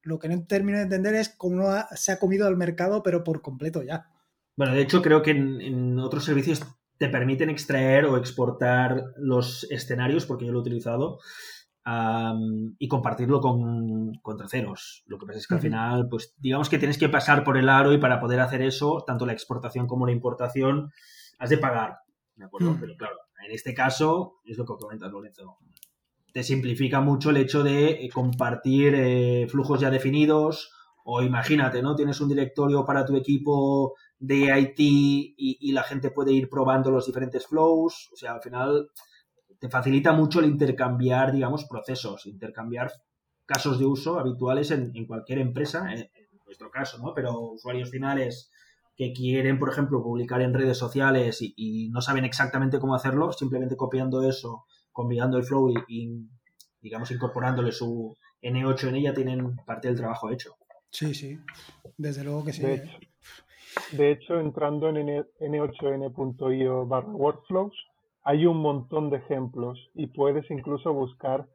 lo que no termino de entender es cómo se ha comido al mercado, pero por completo ya. Bueno, de hecho creo que en otros servicios te permiten extraer o exportar los escenarios, porque yo lo he utilizado, y compartirlo con, con, terceros. Lo que pasa es que al final, pues digamos que tienes que pasar por el aro y para poder hacer eso, tanto la exportación como la importación, has de pagar. ¿De acuerdo? Mm. Pero claro, en este caso, es lo que comentas, Lorenzo. Te simplifica mucho el hecho de eh, compartir eh, flujos ya definidos. O imagínate, ¿no? Tienes un directorio para tu equipo de IT y, y la gente puede ir probando los diferentes flows. O sea, al final te facilita mucho el intercambiar, digamos, procesos, intercambiar casos de uso habituales en, cualquier empresa, en, nuestro caso, ¿no? Pero usuarios finales que quieren, por ejemplo, publicar en redes sociales y, no saben exactamente cómo hacerlo, simplemente copiando eso, combinando el flow y, digamos, incorporándole su N8 en ella, tienen parte del trabajo hecho. Sí, sí, desde luego que sí. De hecho, de hecho entrando en n8n.io barra workflows, hay un montón de ejemplos y puedes incluso buscar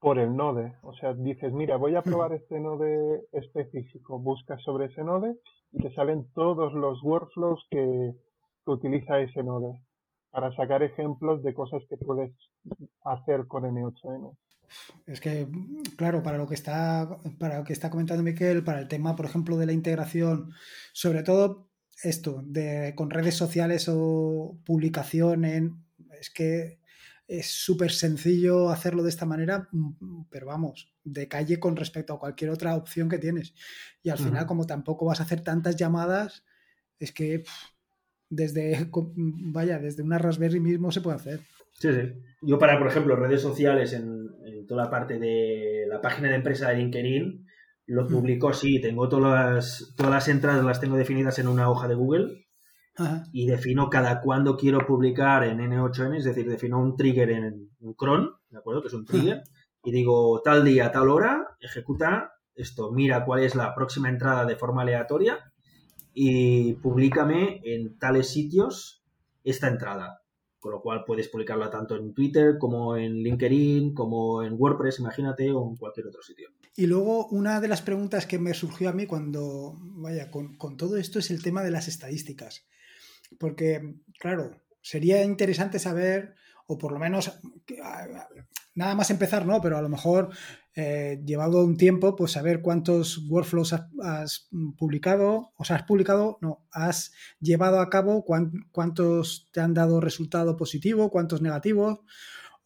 por el node. O sea, dices, mira, voy a probar este node específico, buscas sobre ese node y te salen todos los workflows que, utiliza ese node para sacar ejemplos de cosas que puedes hacer con N8N. Es que, claro, para lo que está, para lo que está comentando Miquel, para el tema, por ejemplo, de la integración, sobre todo esto de con redes sociales o publicación en es que es súper sencillo hacerlo de esta manera, mm, pero vamos, de calle con respecto a cualquier otra opción que tienes. Y al final, como tampoco vas a hacer tantas llamadas, es que desde, vaya, desde una Raspberry mismo se puede hacer. Sí, sí. Yo para, por ejemplo, redes sociales en, toda la parte de la página de empresa de LinkedIn, lo publico así. Tengo todas las, todas las entradas, las tengo definidas en una hoja de Google y defino cada cuándo quiero publicar en N8N, es decir, defino un trigger en un cron, ¿de acuerdo? Que es un trigger, y digo tal día, tal hora, ejecuta esto, mira cuál es la próxima entrada de forma aleatoria y públicame en tales sitios esta entrada. Con lo cual puedes publicarla tanto en Twitter como en LinkedIn, como en WordPress, imagínate, o en cualquier otro sitio. Y luego una de las preguntas que me surgió a mí cuando, vaya, con, con todo esto es el tema de las estadísticas. Porque, claro, sería interesante saber, o por lo menos, nada más empezar, ¿no? Pero a lo mejor, eh, llevado un tiempo, pues saber cuántos workflows has, publicado, o sea, has publicado, no, has llevado a cabo, cuántos te han dado resultado positivo, cuántos negativos,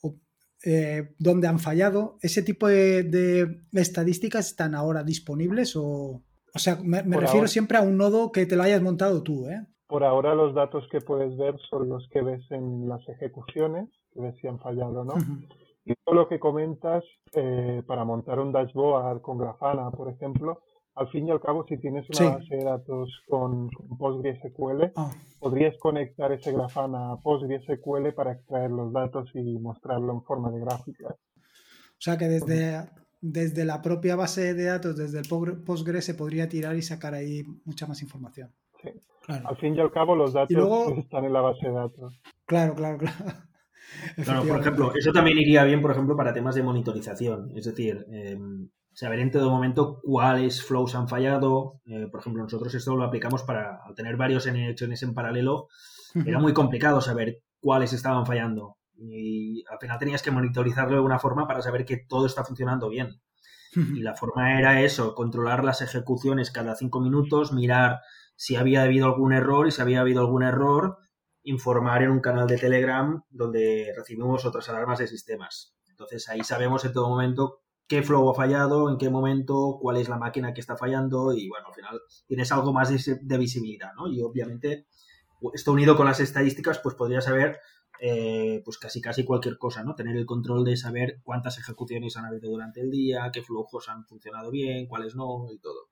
o, eh, dónde han fallado. ¿Ese tipo de, estadísticas están ahora disponibles o...? O sea, me, refiero siempre a un nodo que te lo hayas montado tú, ¿eh? Por ahora los datos que puedes ver son los que ves en las ejecuciones, que ves si han fallado o no. Y todo lo que comentas eh, para montar un dashboard con Grafana, por ejemplo, al fin y al cabo, si tienes una base de datos con, PostgreSQL, ah. podrías conectar ese Grafana a PostgreSQL para extraer los datos y mostrarlo en forma de gráfica. O sea que desde, desde la propia base de datos, desde el Postgres, se podría tirar y sacar ahí mucha más información. Sí. Al fin y al cabo, los datos están en la base de datos. Claro, claro, claro. Claro, por ejemplo, eso también iría bien, por ejemplo, para temas de monitorización. Es decir, em, saber en todo momento cuáles flows han fallado. Eh, por ejemplo, nosotros esto lo aplicamos para tener varios NHNs en paralelo. Era muy complicado saber cuáles estaban fallando. Y al final tenías que monitorizarlo de una forma para saber que todo está funcionando bien. Y la forma era eso, controlar las ejecuciones cada cinco minutos, mirar si había habido algún error y si había habido algún error, informar en un canal de Telegram donde recibimos otras alarmas de sistemas. Entonces ahí sabemos en todo momento qué flow ha fallado, en qué momento, cuál es la máquina que está fallando y bueno, al final tienes algo más de, visibilidad, ¿no? Y obviamente esto unido con las estadísticas pues podría saber eh, pues casi casi cualquier cosa, ¿no? Tener el control de saber cuántas ejecuciones han habido durante el día, qué flujos han funcionado bien, cuáles no y todo.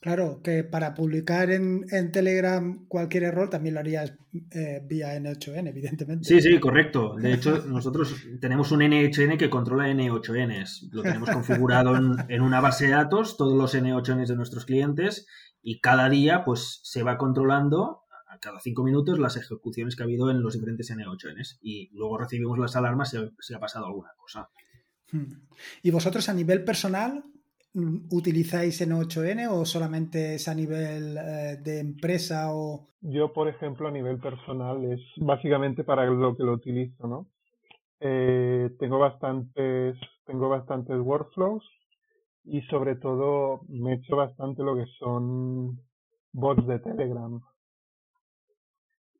Claro, que para publicar en, Telegram cualquier error también lo harías eh, vía N8N, evidentemente. Sí, sí, correcto. De hecho, nosotros tenemos un N8N que controla N8Ns. Lo tenemos configurado [LAUGHS] en, una base de datos, todos los N8Ns de nuestros clientes, y cada día pues se va controlando a cada cinco minutos las ejecuciones que ha habido en los diferentes N8Ns. Y luego recibimos las alarmas si si ha pasado alguna cosa. Hmm. ¿Y vosotros a nivel personal, utilizáis en 8N o solamente es a nivel eh, de empresa o yo por ejemplo a nivel personal es básicamente para lo que lo utilizo no eh, tengo bastantes tengo bastantes workflows y sobre todo me he hecho bastante lo que son bots de Telegram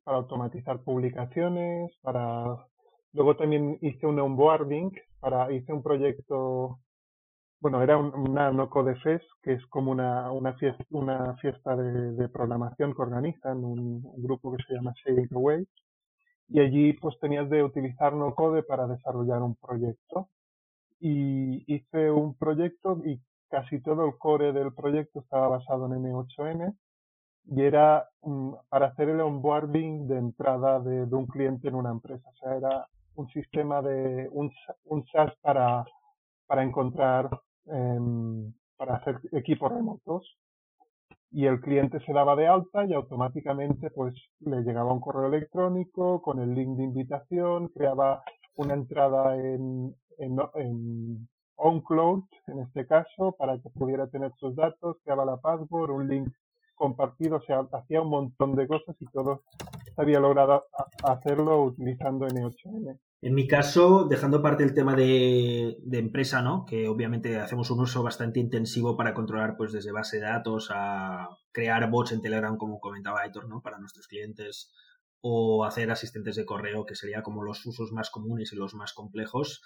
para automatizar publicaciones para luego también hice un onboarding para hice un proyecto bueno, era una no fest, que es como una, una fiesta, una fiesta de, programación que organizan un, grupo que se llama Shading Away. Y allí pues tenías de utilizar no code para desarrollar un proyecto. Y hice un proyecto y casi todo el core del proyecto estaba basado en N8N y era mm, para hacer el onboarding de entrada de, de, un cliente en una empresa. O sea, era un sistema de un, un SaaS para, para encontrar Em, para hacer equipos remotos y el cliente se daba de alta y automáticamente pues le llegaba un correo electrónico con el link de invitación, creaba una entrada en, en, en OnCloud en este caso para que pudiera tener sus datos, creaba la password, un link compartido, o sea, hacía un montón de cosas y todo había logrado hacerlo utilizando N8N. En mi caso, dejando aparte el tema de, empresa, ¿no? Que obviamente hacemos un uso bastante intensivo para controlar, pues, desde base de datos a crear bots en Telegram, como comentaba Aitor, ¿no? Para nuestros clientes o hacer asistentes de correo, que sería como los usos más comunes y los más complejos.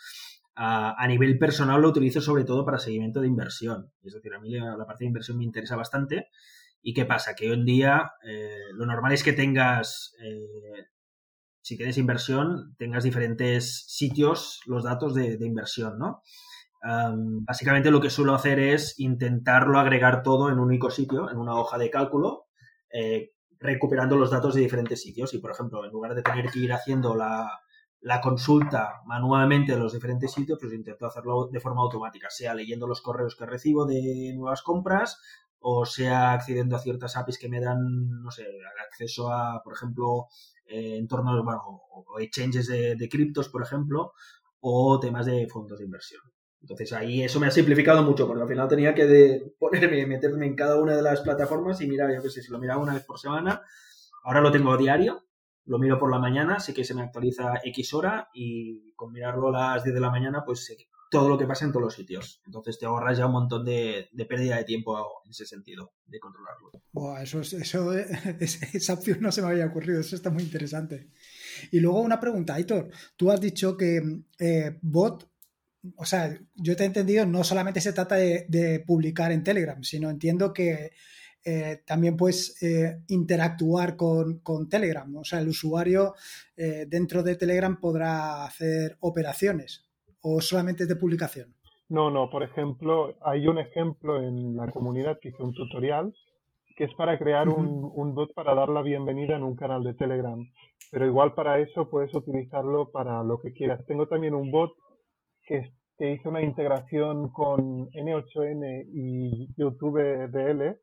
A, nivel personal lo utilizo sobre todo para seguimiento de inversión. Es decir, a mí la, parte de inversión me interesa bastante. ¿Y qué pasa? Que hoy en día eh, lo normal es que tengas eh, si tienes inversión, tengas diferentes sitios, los datos de, inversión, ¿no? básicamente lo que suelo hacer es intentarlo agregar todo en un único sitio, en una hoja de cálculo, eh, recuperando los datos de diferentes sitios. Y, por ejemplo, en lugar de tener que ir haciendo la, la consulta manualmente de los diferentes sitios, pues intento hacerlo de forma automática, sea leyendo los correos que recibo de nuevas compras o sea accediendo a ciertas APIs que me dan, no sé, acceso a, por ejemplo, eh, entornos, bueno, o, exchanges de, criptos, por ejemplo, o temas de fondos de inversión. Entonces ahí eso me ha simplificado mucho, porque al final tenía que ponerme, meterme en cada una de las plataformas y mirar, yo qué sé, si lo miraba una vez por semana, ahora lo tengo diario, lo miro por la mañana, sé que se me actualiza X hora y con mirarlo a las 10 de la mañana, pues sé todo lo que pasa en todos los sitios. Entonces te ahorras ya un montón de, pérdida de tiempo en ese sentido, de controlarlo. eso, eso, [LAUGHS] esa opción no se me había ocurrido, eso está muy interesante. Y luego una pregunta, Aitor, tú has dicho que eh, bot, o sea, yo te he entendido, no solamente se trata de, publicar en Telegram, sino entiendo que eh, también puedes eh, interactuar con, con, Telegram. O sea, el usuario dentro de Telegram podrá hacer operaciones o solamente es de publicación? No, no, por ejemplo, hay un ejemplo en la comunidad que hice un tutorial que es para crear un, un, bot para dar la bienvenida en un canal de Telegram. Pero igual para eso puedes utilizarlo para lo que quieras. Tengo también un bot que, que hizo una integración con N8N y YouTube DL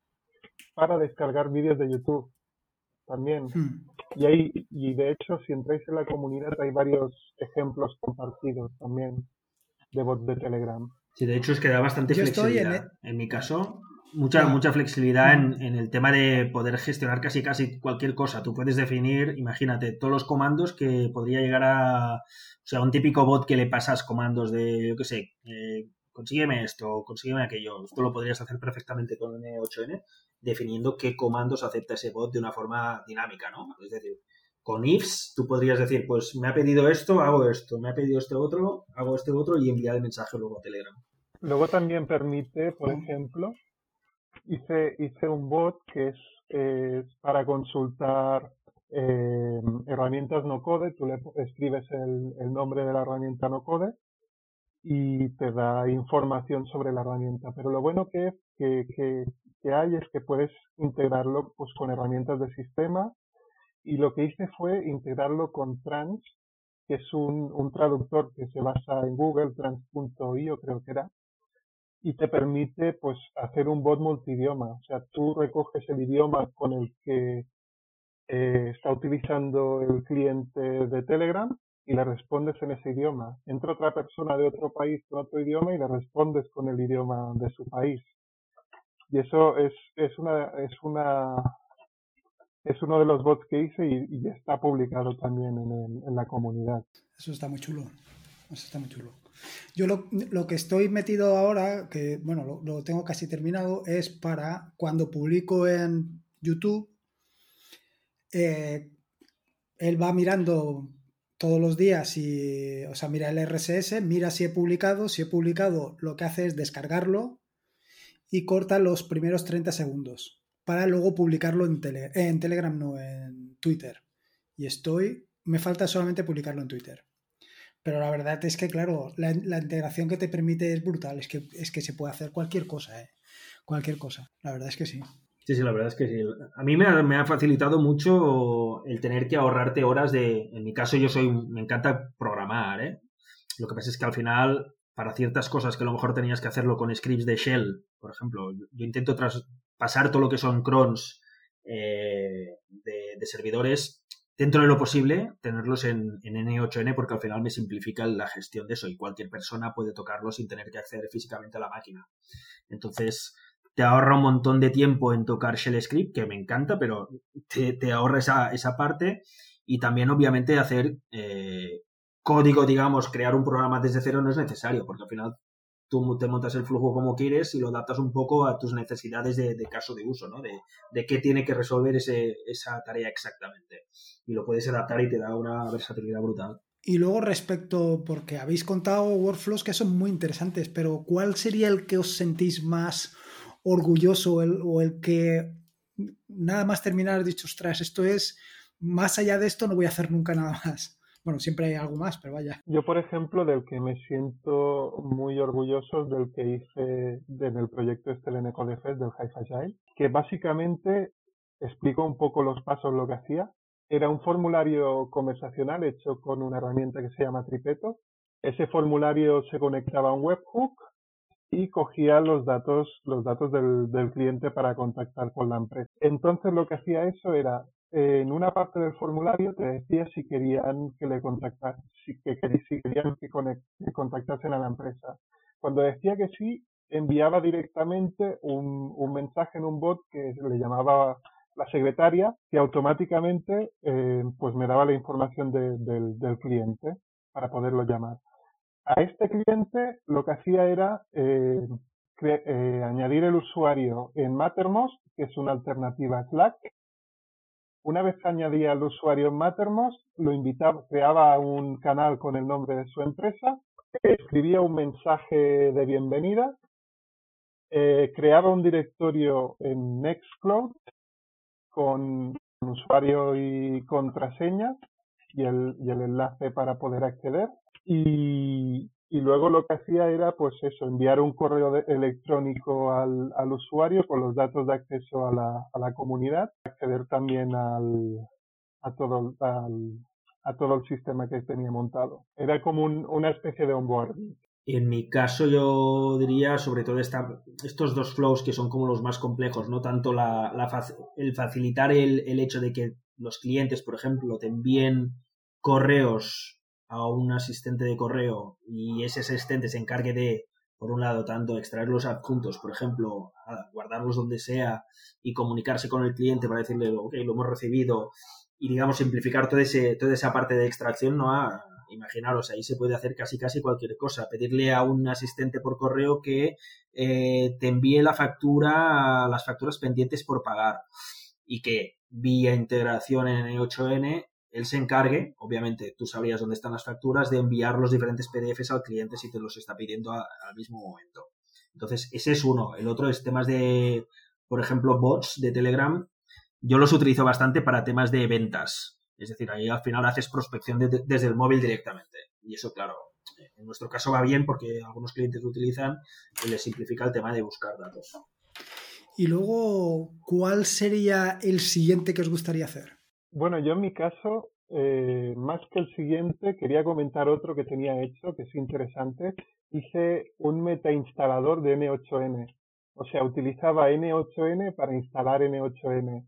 para descargar vídeos de YouTube también. Hmm. Y, hay, y de hecho, si entráis en la comunidad, hay varios ejemplos compartidos también de bot de Telegram. Sí, de hecho es que da bastante flexibilidad. En, en, mi caso, mucha, mucha flexibilidad en, en, el tema de poder gestionar casi casi cualquier cosa. Tú puedes definir, imagínate, todos los comandos que podría llegar a. O sea, un típico bot que le pasas comandos de, yo qué sé, eh, consígueme esto, consígueme aquello. Esto lo podrías hacer perfectamente con N8N, definiendo qué comandos acepta ese bot de una forma dinámica, ¿no? Es decir, con ifs tú podrías decir, pues me ha pedido esto, hago esto, me ha pedido este otro, hago este otro y enviar el mensaje luego a Telegram. Luego también permite, por ejemplo, hice, hice un bot que es, para consultar eh, herramientas no code, tú le escribes el, el nombre de la herramienta no code y te da información sobre la herramienta. Pero lo bueno que, que, que, que hay es que puedes integrarlo pues, con herramientas de sistema y lo que hice fue integrarlo con Trans, que es un, traductor que se basa en Google, trans.io creo que era, y te permite pues hacer un bot multidioma. O sea, tú recoges el idioma con el que eh, está utilizando el cliente de Telegram y le respondes en ese idioma. Entra otra persona de otro país con otro idioma y le respondes con el idioma de su país. Y eso es, es una, es una es uno de los bots que hice y, está publicado también en, la comunidad. Eso está muy chulo. Eso está muy chulo. Yo lo, que estoy metido ahora, que bueno, lo, tengo casi terminado, es para cuando publico en YouTube, eh, él va mirando todos los días y, o sea, mira el RSS, mira si he publicado, si he publicado, lo que hace es descargarlo y corta los primeros 30 segundos para luego publicarlo en, en Telegram, no en Twitter. Y estoy, me falta solamente publicarlo en Twitter. Pero la verdad es que, claro, la, integración que te permite es brutal. Es que, es que se puede hacer cualquier cosa, ¿eh? Cualquier cosa. La verdad es que sí. Sí, sí, la verdad es que sí. A mí me ha, me ha, facilitado mucho el tener que ahorrarte horas de... En mi caso yo soy... Me encanta programar, ¿eh? Lo que pasa es que al final, para ciertas cosas que a lo mejor tenías que hacerlo con scripts de shell, por ejemplo, yo intento tras, pasar todo lo que son crons eh, de, servidores dentro de lo posible, tenerlos en, N8N porque al final me simplifica la gestión de eso y cualquier persona puede tocarlo sin tener que acceder físicamente a la máquina. Entonces, te ahorra un montón de tiempo en tocar Shell Script, que me encanta, pero te, ahorra esa, esa, parte y también obviamente hacer eh, código, digamos, crear un programa desde cero no es necesario, porque al final tú te montas el flujo como quieres y lo adaptas un poco a tus necesidades de, caso de uso, ¿no? De, qué tiene que resolver ese, esa tarea exactamente. Y lo puedes adaptar y te da una versatilidad brutal. Y luego respecto, porque habéis contado workflows que son muy interesantes, pero ¿cuál sería el que os sentís más orgulloso o el que nada más terminar dicho, ostras, esto es, más allá de esto no voy a hacer nunca nada más? Bueno, siempre hay algo más, pero vaya. Yo, por ejemplo, del que me siento muy orgulloso del que hice en el proyecto este NCodeFest del High Agile, que básicamente explico un poco los pasos, lo que hacía, era un formulario conversacional hecho con una herramienta que se llama Tripeto. Ese formulario se conectaba a un webhook y cogía los datos, los datos del, cliente para contactar con la empresa. Entonces lo que hacía eso era, en una parte del formulario te decía si querían que le contactasen, si, que, si querían que, que, contactasen a la empresa. Cuando decía que sí, enviaba directamente un, un mensaje en un bot que le llamaba la secretaria que automáticamente eh, pues me daba la información del, cliente para poderlo llamar. A este cliente lo que hacía era eh, eh, añadir el usuario en Mattermost, que es una alternativa a Slack. Una vez que añadía el usuario Mattermost, lo invitaba, creaba un canal con el nombre de su empresa, escribía un mensaje de bienvenida, creaba un directorio en Nextcloud con usuario y contraseña y el, y el enlace para poder acceder. Y, y, luego lo que hacía era, pues eso, enviar un correo electrónico al, al, usuario con los datos de acceso a la, a la comunidad, acceder también al, a todo, al, a todo el sistema que tenía montado. Era como un, una especie de onboarding. En mi caso yo diría sobre todo esta, estos dos flows que son como los más complejos, no tanto la, el facilitar el, el, hecho de que los clientes, por ejemplo, te envíen correos a un asistente de correo y ese asistente se encargue de, por un lado, tanto extraer los adjuntos, por ejemplo, guardarlos donde sea y comunicarse con el cliente para decirle, ok, lo hemos recibido y digamos simplificar toda esa parte de extracción, no a imaginaros, ahí se puede hacer casi casi cualquier cosa. Pedirle a un asistente por correo que eh, te envíe la factura, las facturas pendientes por pagar y que vía integración en E8N él se encargue, obviamente tú sabrías dónde están las facturas, de enviar los diferentes PDFs al cliente si te los está pidiendo al mismo momento. Entonces, ese es uno. El otro es temas de, por ejemplo, bots de Telegram. Yo los utilizo bastante para temas de ventas. Es decir, ahí al final haces prospección desde el móvil directamente. Y eso, claro, en nuestro caso va bien porque algunos clientes lo utilizan y les simplifica el tema de buscar datos. Y luego, ¿cuál sería el siguiente que os gustaría hacer? Bueno, yo en mi caso, eh, más que el siguiente, quería comentar otro que tenía hecho, que es interesante. Hice un meta-instalador de N8N. O sea, utilizaba N8N para instalar N8N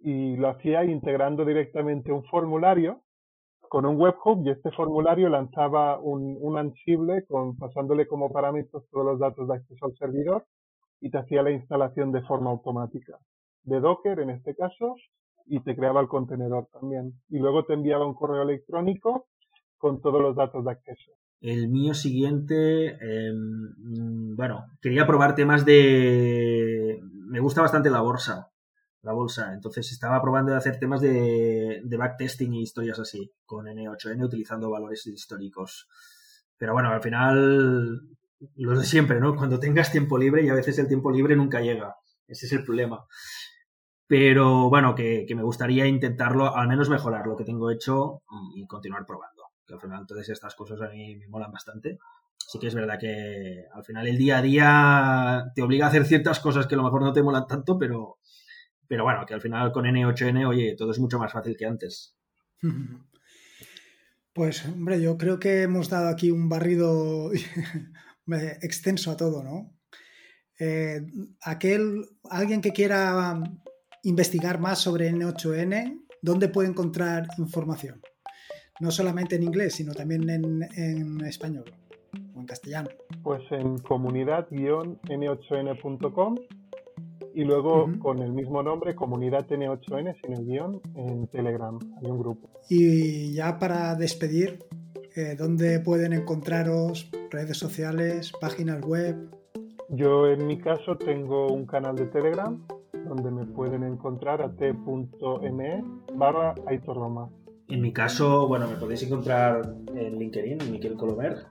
y lo hacía integrando directamente un formulario con un webhook y este formulario lanzaba un, un ansible con, pasándole como parámetros todos los datos de acceso al servidor y te hacía la instalación de forma automática de Docker en este caso y te creaba el contenedor también y luego te enviaba un correo electrónico con todos los datos de acceso. El mío siguiente, em, bueno, quería probar temas de... Me gusta bastante la bolsa la bolsa. Entonces estaba probando de hacer temas de, de backtesting y historias así, con N8N utilizando valores históricos. Pero bueno, al final, lo de siempre, ¿no? Cuando tengas tiempo libre y a veces el tiempo libre nunca llega. Ese es el problema. Pero bueno, que, me gustaría intentarlo, al menos mejorar lo que tengo hecho y, continuar probando. Que al final todas estas cosas a mí me molan bastante. Sí que es verdad que al final el día a día te obliga a hacer ciertas cosas que a lo mejor no te molan tanto, pero, pero bueno, que al final con N8N, oye, todo es mucho más fácil que antes. [LAUGHS] Pues, hombre, yo creo que hemos dado aquí un barrido [LAUGHS] extenso a todo, ¿no? Eh, aquel, alguien que quiera investigar más sobre N8N, ¿dónde puede encontrar información? No solamente en inglés, sino también en, en español o en castellano. Pues en comunidad-n8n.com y luego con el mismo nombre, Comunidad N8N, sin el guion, en Telegram. Hay un grupo. Y ya para despedir, eh, ¿dónde pueden encontraros? ¿Redes sociales? ¿Páginas web? Yo en mi caso tengo un canal de Telegram donde me pueden encontrar a t.me barra Aitor En mi caso, bueno, me podéis encontrar en LinkedIn, Miquel Colomer.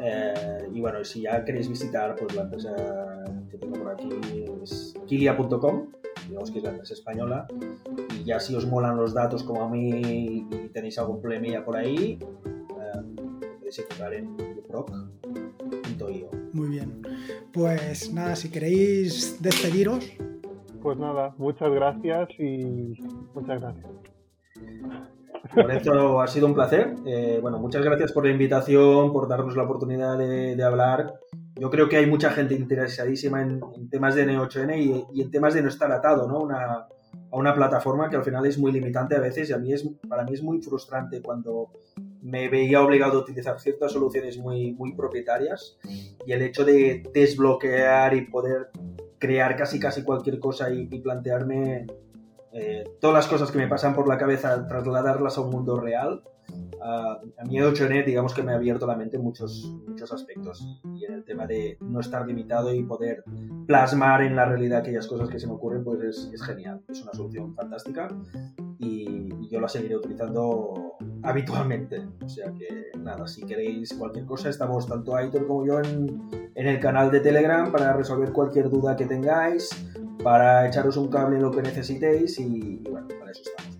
Eh, y bueno, si ya queréis visitar, pues la empresa que tengo por aquí es kilia.com, digamos que es la empresa española. Y ya si os molan los datos como a mí y tenéis algún problemilla por ahí, eh, podéis encontrar en proc.io. Muy bien. Pues nada, si queréis despediros. Pues nada, muchas gracias y muchas gracias. Lorenzo, ha sido un placer. Eh, bueno, muchas gracias por la invitación, por darnos la oportunidad de, hablar. Yo creo que hay mucha gente interesadísima en, temas de N8N y, en temas de no estar atado ¿no? Una, a una plataforma que al final es muy limitante a veces y a mí es, para mí es muy frustrante cuando me veía obligado a utilizar ciertas soluciones muy, muy propietarias y el hecho de desbloquear y poder crear casi casi cualquier cosa y plantearme eh, todas las cosas que me pasan por la cabeza, trasladarlas a un mundo real, a mí 8N digamos que me ha abierto la mente en muchos, muchos aspectos. Y en el tema de no estar limitado y poder plasmar en la realidad aquellas cosas que se me ocurren pues es, es genial, es una solución fantástica y, yo la seguiré utilizando habitualmente, o sea que nada, si queréis cualquier cosa estamos tanto Aitor como yo en, en el canal de Telegram para resolver cualquier duda que tengáis para echaros un cable en lo que necesitéis y, bueno, para eso estamos,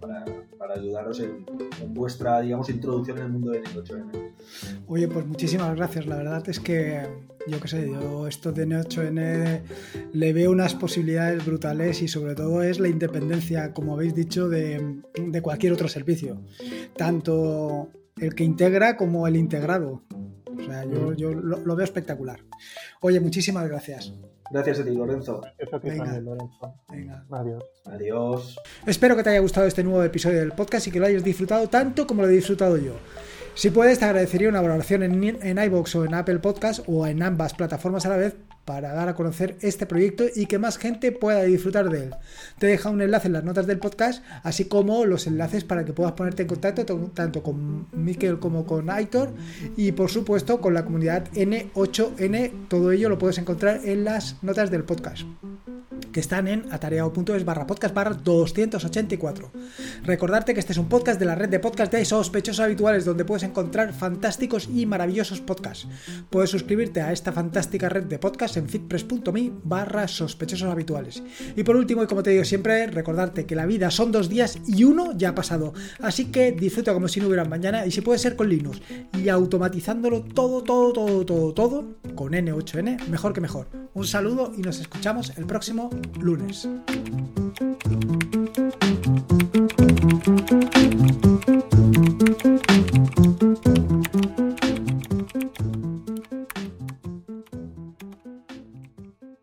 ayudaros en, vuestra, digamos, introducción en el mundo del 8N. Oye, pues muchísimas gracias. La verdad es que yo qué sé, yo esto de N8N le veo unas posibilidades brutales y sobre todo es la independencia, como habéis dicho, de, cualquier otro servicio. Tanto el que integra como el integrado. O sea, yo, yo lo veo espectacular. Oye, muchísimas gracias. Gracias a ti, Lorenzo. Venga. Lorenzo. Adiós. Adiós. Espero que te haya gustado este nuevo episodio del podcast y que lo hayas disfrutado tanto como lo he disfrutado yo. Si puedes, te agradecería una valoración en, en iBox o en Apple Podcast o en ambas plataformas a la vez para dar a conocer este proyecto y que más gente pueda disfrutar de él. Te deja un enlace en las notas del podcast, así como los enlaces para que puedas ponerte en contacto tanto con Mikel como con Aitor y por supuesto con la comunidad N8N. Todo ello lo puedes encontrar en las notas del podcast que están en atareado.es barra podcast barra 284. Recordarte que este es un podcast de la red de podcast de sospechosos habituales donde puedes encontrar fantásticos y maravillosos podcasts. Puedes suscribirte a esta fantástica red de en fitpress.me barra sospechosos habituales. Y por último, y como te digo siempre, recordarte que la vida son dos días y uno ya ha pasado. Así que disfruta como si no hubiera mañana y si puede ser con Linux y automatizándolo todo, todo, todo, todo, todo con N8N, mejor que mejor. Un saludo y nos escuchamos el próximo lunes.